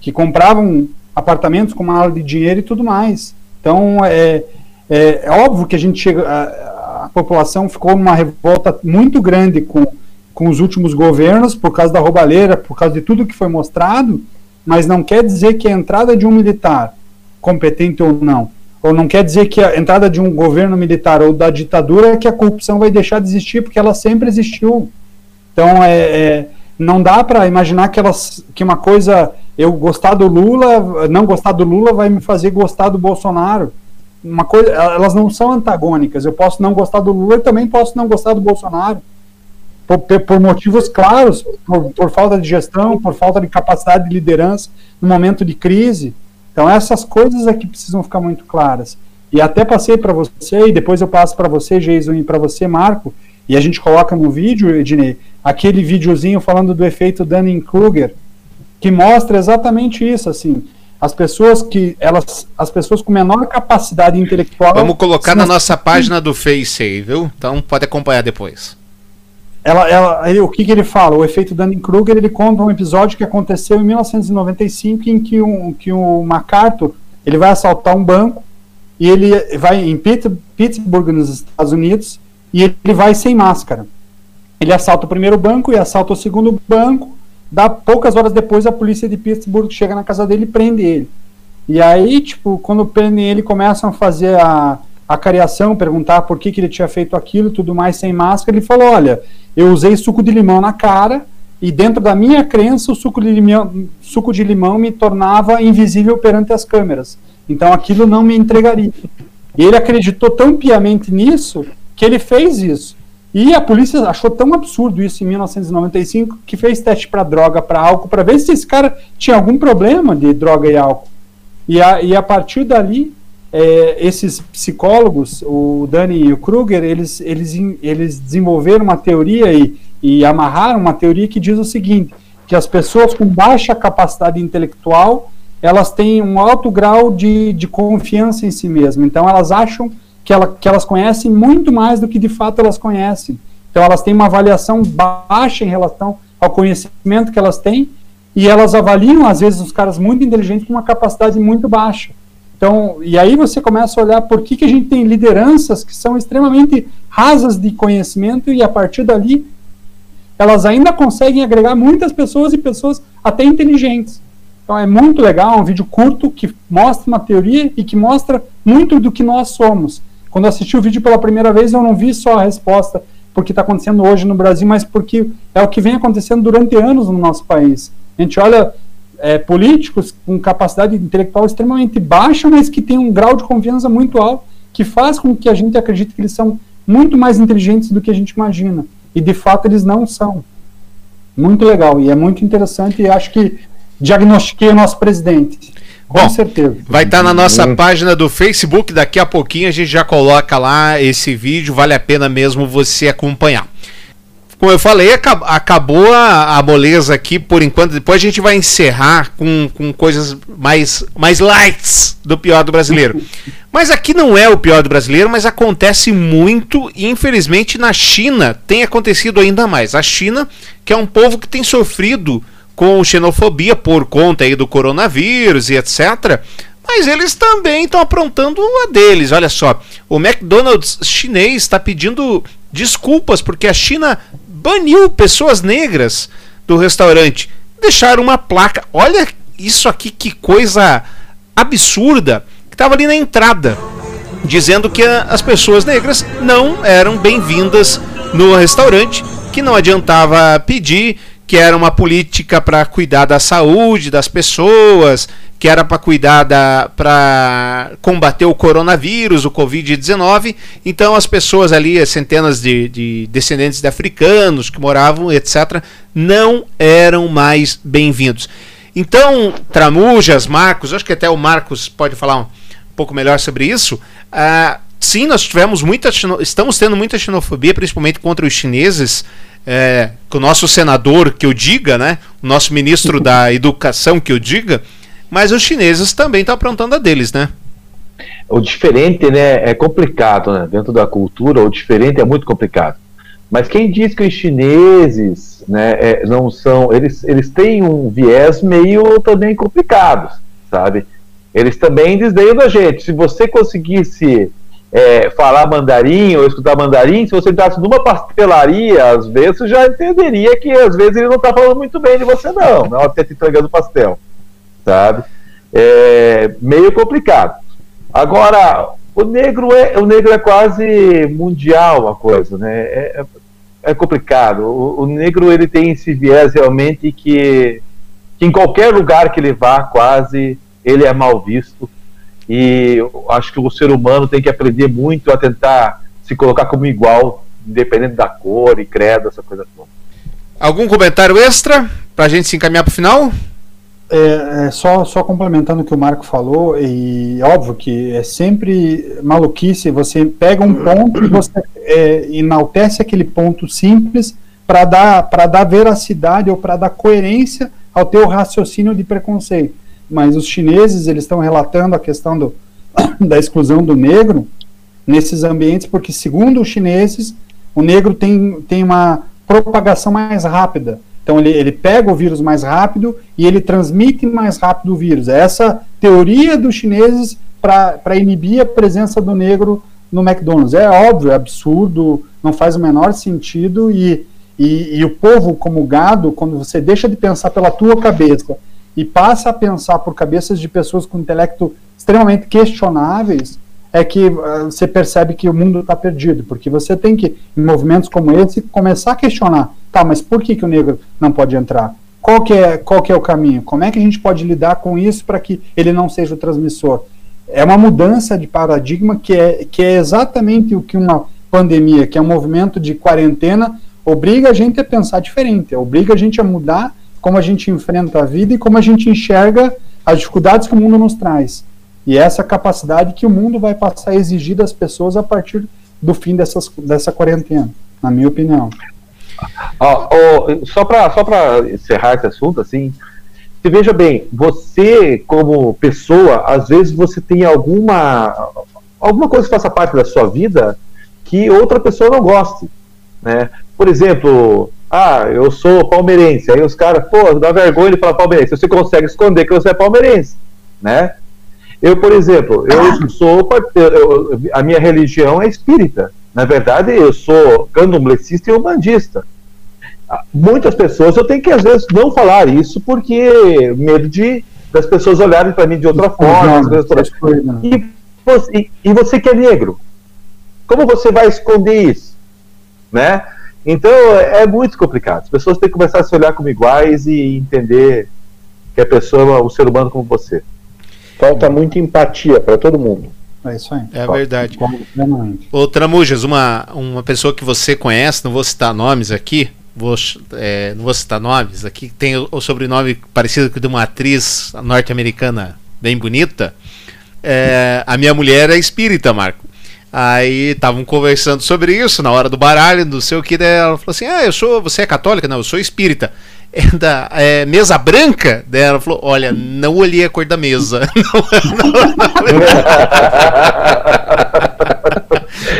que compravam apartamentos com mala de dinheiro e tudo mais. Então, é, é, é óbvio que a gente chega. A, a, população ficou numa revolta muito grande com, com os últimos governos, por causa da roubalheira, por causa de tudo que foi mostrado, mas não quer dizer que a entrada de um militar, competente ou não, ou não quer dizer que a entrada de um governo militar ou da ditadura é que a corrupção vai deixar de existir, porque ela sempre existiu. Então, é, é não dá para imaginar que, elas, que uma coisa eu gostar do Lula, não gostar do Lula vai me fazer gostar do Bolsonaro. Uma coisa, elas não são antagônicas. Eu posso não gostar do Lula e também posso não gostar do Bolsonaro. Por, por motivos claros, por, por falta de gestão, por falta de capacidade de liderança no momento de crise. Então essas coisas aqui precisam ficar muito claras. E até passei para você, e depois eu passo para você, Jason, e para você, Marco, e a gente coloca no vídeo, Ednei, aquele videozinho falando do efeito Dunning-Kruger, que mostra exatamente isso, assim, as pessoas que elas, as pessoas com menor capacidade intelectual. Vamos colocar na nossa página do Face aí, viu? Então pode acompanhar depois. Ela, ela, ele, o que, que ele fala? O efeito Dunning-Kruger, ele conta um episódio que aconteceu em 1995 em que, um, que o MacArthur ele vai assaltar um banco e ele vai em Pittsburgh, nos Estados Unidos, e ele vai sem máscara. Ele assalta o primeiro banco e assalta o segundo banco. Dá poucas horas depois a polícia de Pittsburgh chega na casa dele e prende ele. E aí, tipo, quando prendem ele, começam a fazer a, a cariação, perguntar por que, que ele tinha feito aquilo tudo mais sem máscara. Ele falou: Olha, eu usei suco de limão na cara e dentro da minha crença o suco de limão, suco de limão me tornava invisível perante as câmeras. Então aquilo não me entregaria. E ele acreditou tão piamente nisso que ele fez isso. E a polícia achou tão absurdo isso em 1995 que fez teste para droga, para álcool, para ver se esse cara tinha algum problema de droga e álcool. E a, e a partir dali, é, esses psicólogos, o Dani e o Kruger, eles, eles, eles desenvolveram uma teoria e, e amarraram uma teoria que diz o seguinte: que as pessoas com baixa capacidade intelectual elas têm um alto grau de, de confiança em si mesmas. Então, elas acham que, ela, que elas conhecem muito mais do que de fato elas conhecem. Então, elas têm uma avaliação baixa em relação ao conhecimento que elas têm e elas avaliam, às vezes, os caras muito inteligentes com uma capacidade muito baixa. Então, e aí você começa a olhar por que, que a gente tem lideranças que são extremamente rasas de conhecimento e a partir dali elas ainda conseguem agregar muitas pessoas e pessoas até inteligentes. Então é muito legal, é um vídeo curto que mostra uma teoria e que mostra muito do que nós somos. Quando eu assisti o vídeo pela primeira vez, eu não vi só a resposta porque está acontecendo hoje no Brasil, mas porque é o que vem acontecendo durante anos no nosso país. A gente olha é, políticos com capacidade intelectual extremamente baixa, mas que tem um grau de confiança muito alto, que faz com que a gente acredite que eles são muito mais inteligentes do que a gente imagina. E de fato eles não são. Muito legal e é muito interessante e acho que diagnostiquei o nosso presidente. Com Bom, certeza. Vai estar tá na nossa uhum. página do Facebook. Daqui a pouquinho a gente já coloca lá esse vídeo. Vale a pena mesmo você acompanhar. Como eu falei, acabou a, a moleza aqui por enquanto. Depois a gente vai encerrar com, com coisas mais, mais lights do pior do brasileiro. Mas aqui não é o pior do brasileiro, mas acontece muito e infelizmente na China tem acontecido ainda mais. A China, que é um povo que tem sofrido com xenofobia por conta aí do coronavírus e etc. Mas eles também estão aprontando a deles. Olha só, o McDonald's chinês está pedindo desculpas porque a China baniu pessoas negras do restaurante. Deixaram uma placa. Olha isso aqui, que coisa absurda. Que estava ali na entrada, dizendo que as pessoas negras não eram bem-vindas no restaurante, que não adiantava pedir, que era uma política para cuidar da saúde das pessoas, que era para cuidar da para combater o coronavírus, o Covid-19. Então as pessoas ali, centenas de, de descendentes de africanos que moravam, etc., não eram mais bem-vindos. Então, Tramujas, Marcos, acho que até o Marcos pode falar um pouco melhor sobre isso. Ah, sim, nós tivemos muita, estamos tendo muita xenofobia, principalmente contra os chineses é, que o nosso senador que eu diga, né? O nosso ministro da Educação que eu diga, mas os chineses também estão aprontando a deles, né? O diferente, né, é complicado, né? Dentro da cultura, o diferente é muito complicado. Mas quem diz que os chineses, né, é, não são, eles, eles têm um viés meio também complicado, sabe? Eles também desdenham da gente. Se você conseguisse é, falar mandarim ou escutar mandarim, se você entrasse numa pastelaria, às vezes você já entenderia que às vezes ele não está falando muito bem de você, não, não até te entregando pastel, sabe? É meio complicado. Agora, o negro é, o negro é quase mundial a coisa, né? É, é complicado. O, o, negro ele tem esse viés realmente que, que em qualquer lugar que ele vá, quase, ele é mal visto. E acho que o ser humano tem que aprender muito a tentar se colocar como igual, independente da cor e credo, essa coisa toda. Algum comentário extra para a gente se encaminhar para o final? É, é, só, só complementando o que o Marco falou, e óbvio que é sempre maluquice, você pega um ponto e você é, enaltece aquele ponto simples para dar, dar veracidade ou para dar coerência ao teu raciocínio de preconceito. Mas os chineses, eles estão relatando a questão do, da exclusão do negro nesses ambientes, porque segundo os chineses, o negro tem, tem uma propagação mais rápida, então ele, ele pega o vírus mais rápido e ele transmite mais rápido o vírus. É essa teoria dos chineses para inibir a presença do negro no McDonald's. É óbvio, é absurdo, não faz o menor sentido e, e, e, o povo como gado, quando você deixa de pensar pela tua cabeça e passa a pensar por cabeças de pessoas com intelecto extremamente questionáveis, é que uh, você percebe que o mundo está perdido, porque você tem que, em movimentos como esse, começar a questionar, tá, mas por que, que o negro não pode entrar? Qual que, é, qual que é o caminho? Como é que a gente pode lidar com isso para que ele não seja o transmissor? É uma mudança de paradigma que é, que é exatamente o que uma pandemia, que é um movimento de quarentena, obriga a gente a pensar diferente, obriga a gente a mudar como a gente enfrenta a vida e como a gente enxerga as dificuldades que o mundo nos traz. E essa capacidade que o mundo vai passar a exigir das pessoas a partir do fim dessas, dessa quarentena, na minha opinião. Oh, oh, só para só encerrar esse assunto, assim, você veja bem, você como pessoa, às vezes você tem alguma alguma coisa que faça parte da sua vida que outra pessoa não goste, né? Por exemplo, ah, eu sou palmeirense, aí os caras, pô, dá vergonha de falar palmeirense, você consegue esconder que você é palmeirense, né? Eu, por exemplo, eu sou eu, a minha religião é espírita. Na verdade, eu sou candomblessista e umbandista. Ah, muitas pessoas eu tenho que às vezes não falar isso porque medo de das pessoas olharem para mim de outra forma. E você, e você que é negro, como você vai esconder isso, né? Então é muito complicado. As pessoas têm que começar a se olhar como iguais e entender que a pessoa é um ser humano como você. Falta muita empatia para todo mundo. É isso aí. É verdade. Ô Tramujas, uma, uma pessoa que você conhece, não vou citar nomes aqui, vou, é, não vou citar nomes aqui, tem o, o sobrenome parecido com de uma atriz norte-americana bem bonita. É, a minha mulher é espírita, Marco. Aí estavam conversando sobre isso na hora do baralho, não sei o que. Daí ela falou assim: Ah, eu sou. Você é católica? Não, eu sou espírita é da é, mesa branca dela falou olha não olhei a cor da mesa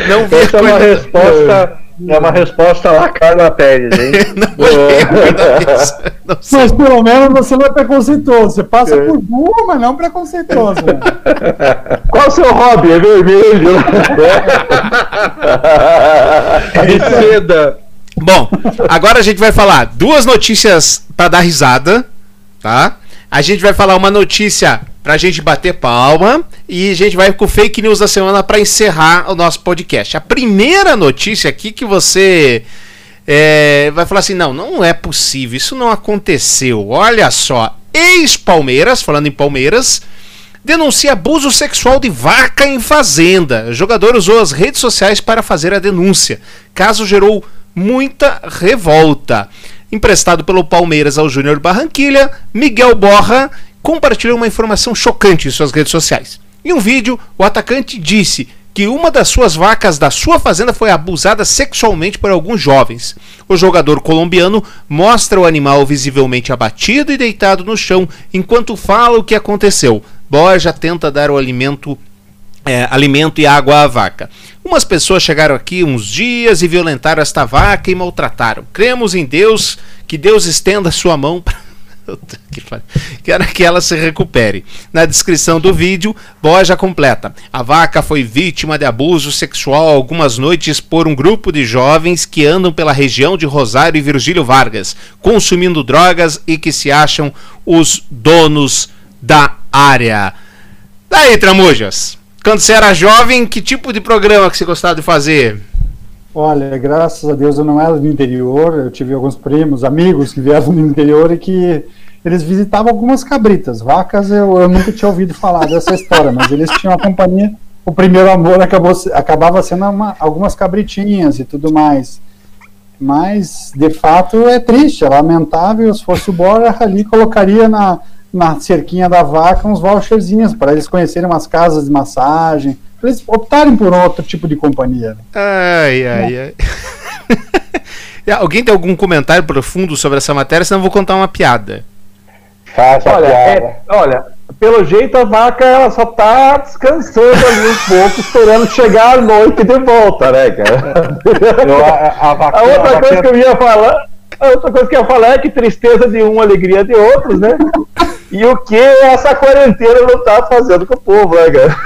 não, não vi Essa a cor é uma da... resposta é uma resposta lá Carla Pérez hein? Não da mesa mas pelo menos você não é preconceituoso. Você passa é. por burro mas não preconceituoso né? qual o seu hobby? É vermelho é seda. Bom, agora a gente vai falar duas notícias para dar risada, tá? A gente vai falar uma notícia pra gente bater palma e a gente vai com fake news da semana para encerrar o nosso podcast. A primeira notícia aqui que você é, vai falar assim: não, não é possível, isso não aconteceu. Olha só, ex-Palmeiras, falando em Palmeiras, denuncia abuso sexual de vaca em fazenda. O jogador usou as redes sociais para fazer a denúncia. Caso gerou muita revolta. Emprestado pelo Palmeiras ao Júnior Barranquilha, Miguel Borra compartilhou uma informação chocante em suas redes sociais. Em um vídeo, o atacante disse que uma das suas vacas da sua fazenda foi abusada sexualmente por alguns jovens. O jogador colombiano mostra o animal visivelmente abatido e deitado no chão enquanto fala o que aconteceu. Borja tenta dar o alimento é, alimento e água à vaca. Umas pessoas chegaram aqui uns dias e violentaram esta vaca e maltrataram. Cremos em Deus, que Deus estenda sua mão para. Quero que ela se recupere. Na descrição do vídeo, Boja completa. A vaca foi vítima de abuso sexual algumas noites por um grupo de jovens que andam pela região de Rosário e Virgílio Vargas, consumindo drogas e que se acham os donos da área. Daí, Tramujas. Quando você era jovem, que tipo de programa que você gostava de fazer? Olha, graças a Deus eu não era do interior, eu tive alguns primos, amigos que vieram do interior e que eles visitavam algumas cabritas. Vacas eu, eu nunca tinha ouvido falar dessa história, mas eles tinham a companhia. O primeiro amor acabou, acabava sendo uma, algumas cabritinhas e tudo mais. Mas, de fato, é triste, é lamentável. Se fosse o Bora, ali colocaria na, na cerquinha da vaca uns voucherzinhos para eles conhecerem umas casas de massagem, para eles optarem por outro tipo de companhia. Ai, ai, ai. Alguém tem algum comentário profundo sobre essa matéria? Senão eu vou contar uma piada. Faça olha, é, olha, pelo jeito a vaca ela só tá descansando ali um pouco, esperando chegar à noite de volta, né, cara? Eu, a, a, vaca, a, outra a coisa que eu ia falar, a outra coisa que eu ia falar é que tristeza de um, alegria de outros, né? E o que essa quarentena não tá fazendo com o povo, né, cara?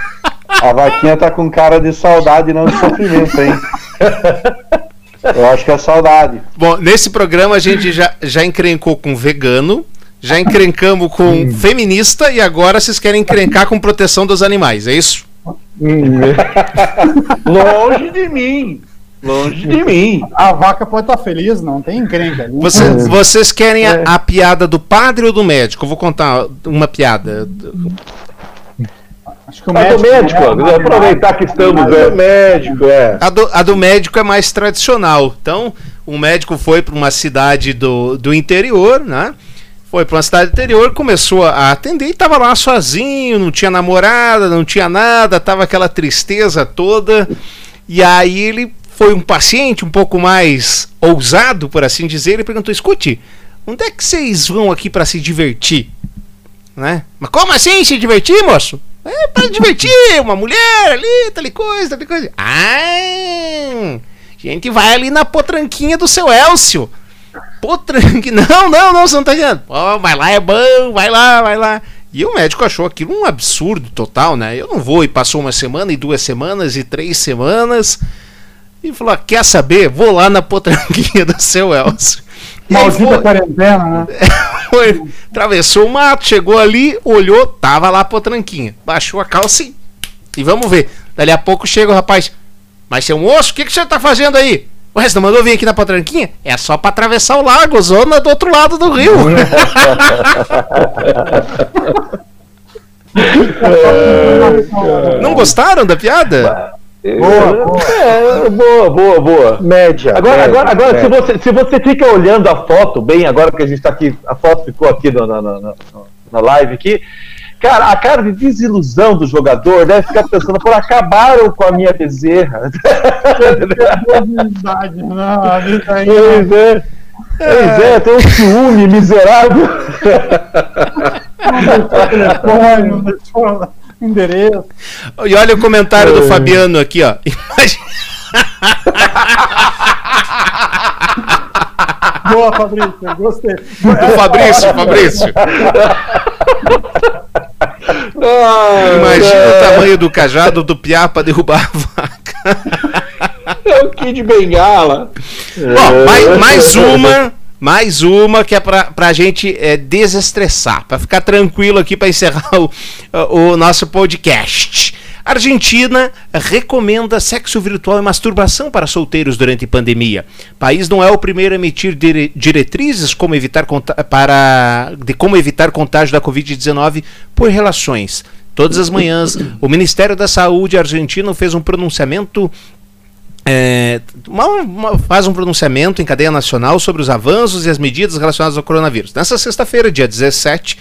A vaquinha tá com cara de saudade, não de sofrimento, hein? Eu acho que é saudade. Bom, nesse programa a gente já, já encrencou com vegano, já encrencamos com hum. feminista e agora vocês querem encrencar com proteção dos animais, é isso? Hum. Longe de mim. Longe de mim. A vaca pode estar feliz, não tem encrenca. Vocês, vocês querem a, é. a, piada do padre ou do médico? Eu vou contar uma piada. Acho que o médico, a do médico, é, aproveitar que estamos. É. médico, é. A do, a do médico é mais tradicional. Então, um médico foi para uma cidade do, do interior, né? Foi para uma cidade interior, começou a atender e estava lá sozinho, não tinha namorada, não tinha nada, tava aquela tristeza toda. E aí ele foi um paciente um pouco mais ousado, por assim dizer, ele perguntou: "Escute, onde é que vocês vão aqui para se divertir?" Né? Mas como assim se divertir, moço? É para divertir, uma mulher ali, tal coisa, tal coisa. Ah, a gente vai ali na potranquinha do seu Elcio. Potranque. Não, não, não, você não tá. Oh, vai lá, é bom, vai lá, vai lá. E o médico achou aquilo um absurdo total, né? Eu não vou. E passou uma semana, e duas semanas, e três semanas. E falou: ah, quer saber? Vou lá na potranquinha do seu Elcio. Maldita quarentena, né? Foi, atravessou o mato, chegou ali, olhou, tava lá a potranquinha. Baixou a calça e, e vamos ver. Dali a pouco chega o rapaz. Mas seu moço, o que, que você tá fazendo aí? O resto mandou vir aqui na potranquinha? É só para atravessar o lago, zona do outro lado do rio. Não gostaram da piada? Boa, boa. É, boa, boa, boa. Média. Agora, média, agora, agora média. Se, você, se você fica olhando a foto, bem, agora que a gente está aqui, a foto ficou aqui no, no, no, na live aqui. Cara, a cara de desilusão do jogador deve ficar pensando, por acabaram com a minha bezerra. pois é. Pois é, tem um ciúme miserável. Não deixou endereço. E olha o comentário do Fabiano aqui, ó. Imagina. Boa, Fabrício, gostei. O Fabrício, Fabrício. Imagina o tamanho do cajado do piá para derrubar a vaca. É o Kid Bengala. Bom, mais, mais uma. Mais uma que é pra, pra gente é, desestressar, para ficar tranquilo aqui para encerrar o, o nosso podcast. Argentina recomenda sexo virtual e masturbação para solteiros durante pandemia. O país não é o primeiro a emitir dire diretrizes como evitar para, de como evitar contágio da Covid-19 por relações. Todas as manhãs, o Ministério da Saúde argentino fez um pronunciamento é, uma, uma, faz um pronunciamento em cadeia nacional sobre os avanços e as medidas relacionadas ao coronavírus. Nessa sexta-feira, dia 17,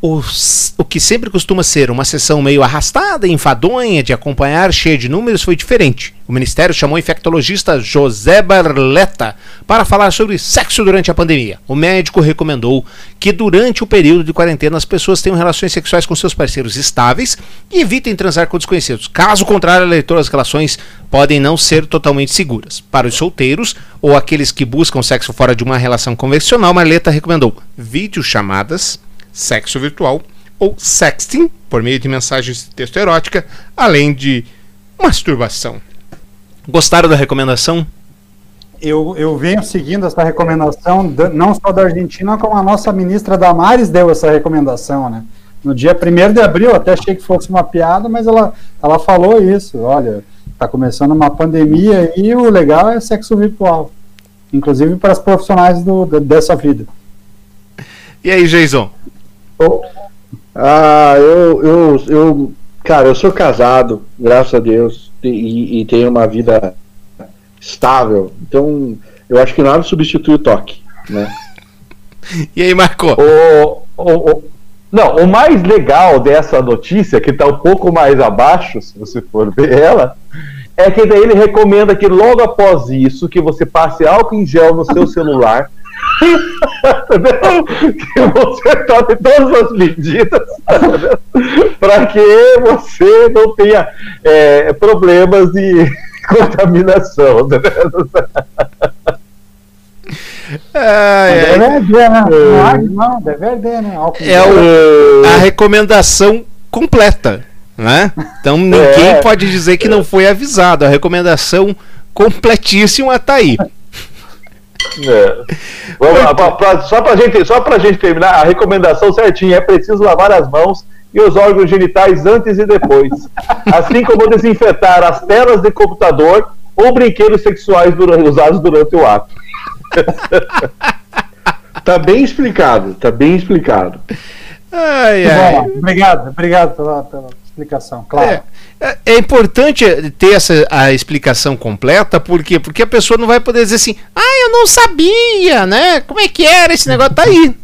o que sempre costuma ser uma sessão meio arrastada enfadonha de acompanhar, cheia de números, foi diferente. O Ministério chamou o infectologista José Barletta para falar sobre sexo durante a pandemia. O médico recomendou que durante o período de quarentena as pessoas tenham relações sexuais com seus parceiros estáveis e evitem transar com desconhecidos. Caso contrário, alertou as relações podem não ser totalmente seguras. Para os solteiros ou aqueles que buscam sexo fora de uma relação convencional, Marleta recomendou videochamadas sexo virtual ou sexting, por meio de mensagens de texto erótica, além de masturbação. Gostaram da recomendação? Eu, eu venho seguindo essa recomendação, não só da Argentina, como a nossa ministra Damares deu essa recomendação, né? No dia 1 de abril, até achei que fosse uma piada, mas ela, ela falou isso. Olha, Tá começando uma pandemia e o legal é sexo virtual. Inclusive para os profissionais do, dessa vida. E aí, Jason? Oh, ah, eu, eu, eu, cara, eu sou casado, graças a Deus, e, e tenho uma vida estável. Então, eu acho que nada substitui o toque, né? E aí, Marco? O, o, o, não, o mais legal dessa notícia, que está um pouco mais abaixo, se você for ver ela, é que daí ele recomenda que logo após isso, que você passe álcool em gel no seu celular, que você tome todas as medidas para que você não tenha é, problemas de contaminação. É, é, deve arder, né? É. Não, deve arder, né? É o, a recomendação completa, né? Então ninguém é. pode dizer que não foi avisado. A recomendação completíssima tá aí. É. Vamos lá, pra, pra, só, pra gente, só pra gente terminar, a recomendação certinha é preciso lavar as mãos e os órgãos genitais antes e depois. Assim como desinfetar as telas de computador ou brinquedos sexuais durante, usados durante o ato. tá bem explicado, tá bem explicado. Ai, ai. Obrigado, obrigado pela, pela explicação, claro. É, é, é, importante ter essa a explicação completa, por quê? Porque a pessoa não vai poder dizer assim, ah, eu não sabia, né? Como é que era esse negócio? Tá aí.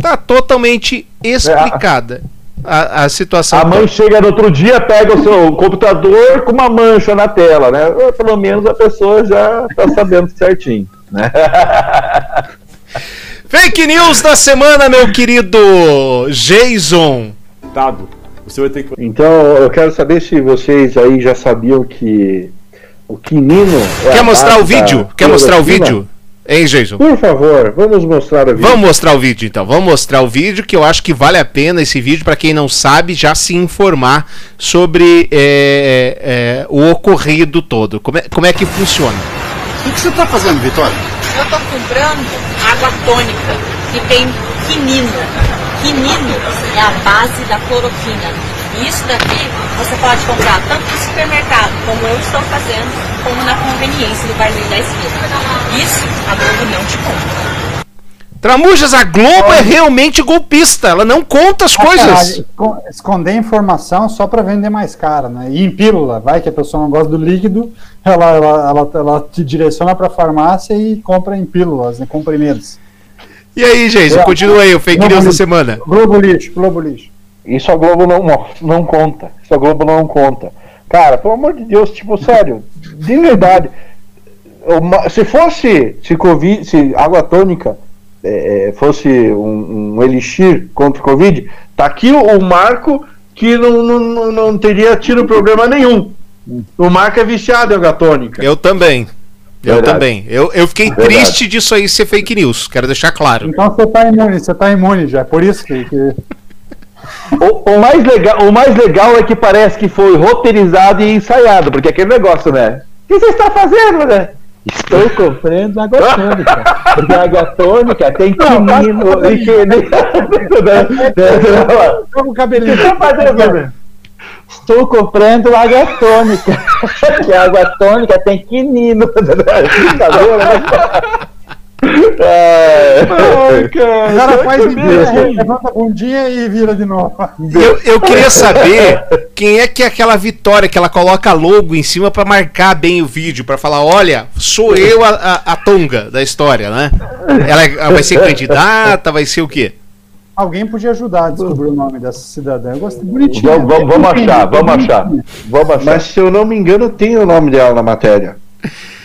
Tá totalmente explicada. A, a, situação. A mãe chega no outro dia, pega o seu computador com uma mancha na tela, né? Pelo menos a pessoa já tá sabendo certinho. Né? Fake news da semana, meu querido Jason. Dado. Você vai ter que... Então, eu quero saber se vocês aí já sabiam que o quinino. É Quer mostrar o vídeo? Quer mostrar o vídeo? Hein, Jason? Por favor, vamos mostrar o vídeo. Vamos mostrar o vídeo então. Vamos mostrar o vídeo que eu acho que vale a pena esse vídeo para quem não sabe já se informar sobre é, é, o ocorrido todo. Como é, como é que funciona? O que você está fazendo, Vitória? Eu estou comprando água tônica que tem quinino. Quinino é a base da cloroquina. E isso daqui você pode comprar tanto no supermercado, como eu estou fazendo, como na conveniência do barzinho da esquina. Isso a Globo não te conta. Tramujas, a Globo é realmente golpista, ela não conta as ah, coisas. Cara, esconder informação só para vender mais cara, né? E em pílula, vai que a pessoa não gosta do líquido, ela, ela, ela, ela te direciona para farmácia e compra em pílulas, em né? comprimidos. E aí, gente, é, continua aí o fake news da semana. Globo lixo, Globo lixo. Isso a Globo não, não conta. Isso a Globo não conta. Cara, pelo amor de Deus, tipo, sério, de verdade. Se fosse, se, COVID, se água tônica é, é, fosse um, um, elixir contra o Covid, tá aqui o, o Marco que não, não, não teria tido problema nenhum. O Marco é viciado em água tônica. Eu também. Eu Verdade. também. Eu, eu fiquei Verdade. triste disso aí ser fake news, quero deixar claro. Então você tá imune, você tá imune já, por isso que. que... O, o, mais legal, o mais legal é que parece que foi roteirizado e ensaiado, porque aquele negócio, né? O que você está fazendo, né? Estou comprando água tônica. Porque a água tônica tem quinino e Como cabelinho. Tá fazendo, Estou comprando água tônica. que água tônica tem quinino. Brincadeira, né? É. Ai, cara, o cara faz inteiro, levanta a bundinha e vira de novo. Eu, eu queria saber quem é que é aquela vitória que ela coloca logo em cima para marcar bem o vídeo, para falar, olha, sou eu a, a, a, tonga da história, né? Ela, ela vai ser candidata, vai ser o quê? Alguém podia ajudar a descobrir o nome dessa cidadã. Eu gostei bonitinho. Vamos, vamos, vamos achar, vamos achar. Vamos achar. Mas se eu não me engano, tem o nome dela na matéria.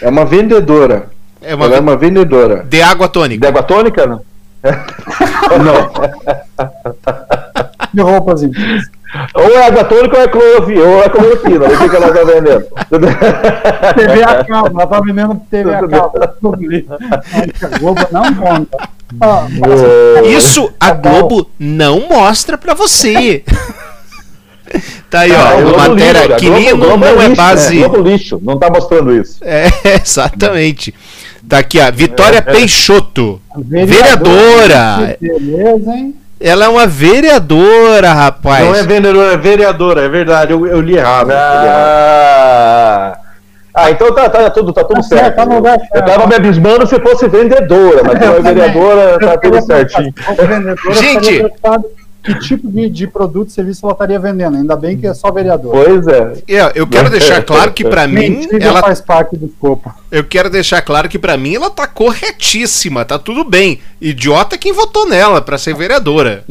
É uma vendedora. É uma, Ela é uma vendedora. De água tônica. De água tônica, não? não. De roupas Ou é água tônica ou é clorofila, ou é clorofila. O que, que ela está vendendo? TV a cabo, ela está vendendo TV a cabo. A Globo não conta. Ah, Isso a Globo não mostra pra você. Tá aí, ó. É, matéria Quirino não é, base. É, lixo, não tá mostrando isso. É, exatamente. Tá aqui, ó. Vitória é, é. Peixoto. Vereadora. Beleza, hein? Ela é uma vereadora, rapaz. Não é vendedora, é vereadora, é verdade. Eu, eu li errado. Ah, Ah, então tá, tá, tudo, tá tudo tá certo. Tá lugar, eu tava me abismando se fosse vendedora, mas como é vereadora, tá tudo certinho. Gente, que tipo de, de produto e serviço ela estaria vendendo. Ainda bem que é só vereador. Pois é. é eu quero deixar claro que para mim ela faz parte do escopo. Eu quero deixar claro que para mim ela tá corretíssima, tá tudo bem. Idiota é quem votou nela para ser vereadora.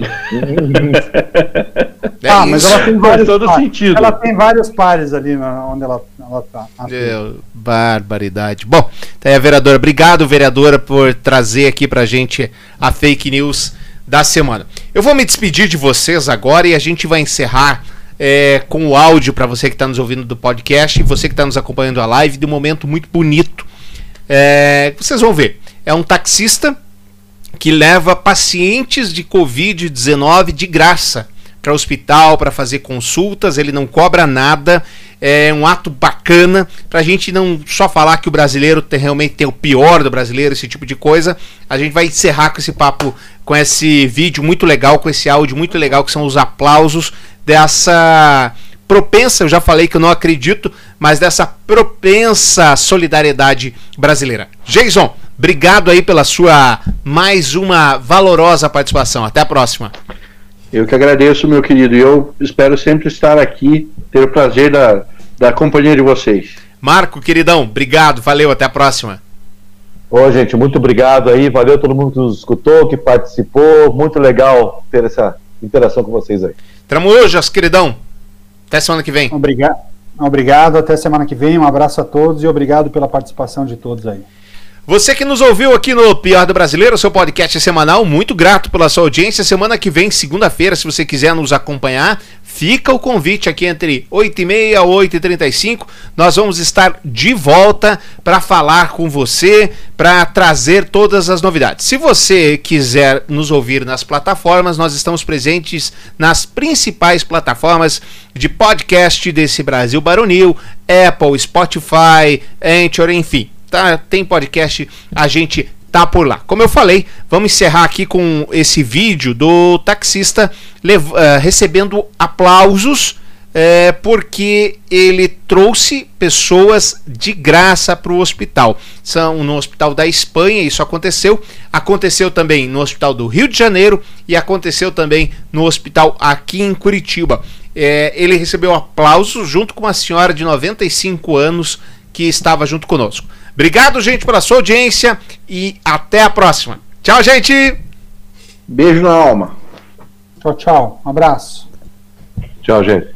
é ah, mas ela tem vários todo pares. sentido. Ela tem vários pares ali onde ela, ela tá. É, barbaridade. Bom, tá aí a vereadora. Obrigado, vereadora, por trazer aqui pra gente a fake news da semana. Eu vou me despedir de vocês agora e a gente vai encerrar é, com o áudio para você que está nos ouvindo do podcast e você que está nos acompanhando a live de um momento muito bonito. É, vocês vão ver. É um taxista que leva pacientes de Covid-19 de graça para hospital para fazer consultas. Ele não cobra nada é um ato bacana para a gente não só falar que o brasileiro tem, realmente tem o pior do brasileiro, esse tipo de coisa. A gente vai encerrar com esse papo, com esse vídeo muito legal, com esse áudio muito legal, que são os aplausos dessa propensa, eu já falei que eu não acredito, mas dessa propensa solidariedade brasileira. Jason, obrigado aí pela sua mais uma valorosa participação. Até a próxima. Eu que agradeço, meu querido, e eu espero sempre estar aqui, ter o prazer da, da companhia de vocês. Marco, queridão, obrigado, valeu, até a próxima. Ô, gente, muito obrigado aí, valeu todo mundo que nos escutou, que participou, muito legal ter essa interação com vocês aí. Tramujas, queridão, até semana que vem. Obrigado, obrigado, até semana que vem, um abraço a todos e obrigado pela participação de todos aí. Você que nos ouviu aqui no Pior do Brasileiro, seu podcast semanal, muito grato pela sua audiência. Semana que vem, segunda-feira, se você quiser nos acompanhar, fica o convite aqui entre 8h30 e 8h35. Nós vamos estar de volta para falar com você, para trazer todas as novidades. Se você quiser nos ouvir nas plataformas, nós estamos presentes nas principais plataformas de podcast desse Brasil Baronil, Apple, Spotify, Anchor, enfim tá, tem podcast, a gente tá por lá. Como eu falei, vamos encerrar aqui com esse vídeo do taxista uh, recebendo aplausos é, porque ele trouxe pessoas de graça para o hospital. São no hospital da Espanha, isso aconteceu. Aconteceu também no hospital do Rio de Janeiro e aconteceu também no hospital aqui em Curitiba. É, ele recebeu aplausos junto com uma senhora de 95 anos que estava junto conosco. Obrigado, gente, pela sua audiência e até a próxima. Tchau, gente! Beijo na alma. Tchau, tchau. Um abraço. Tchau, gente.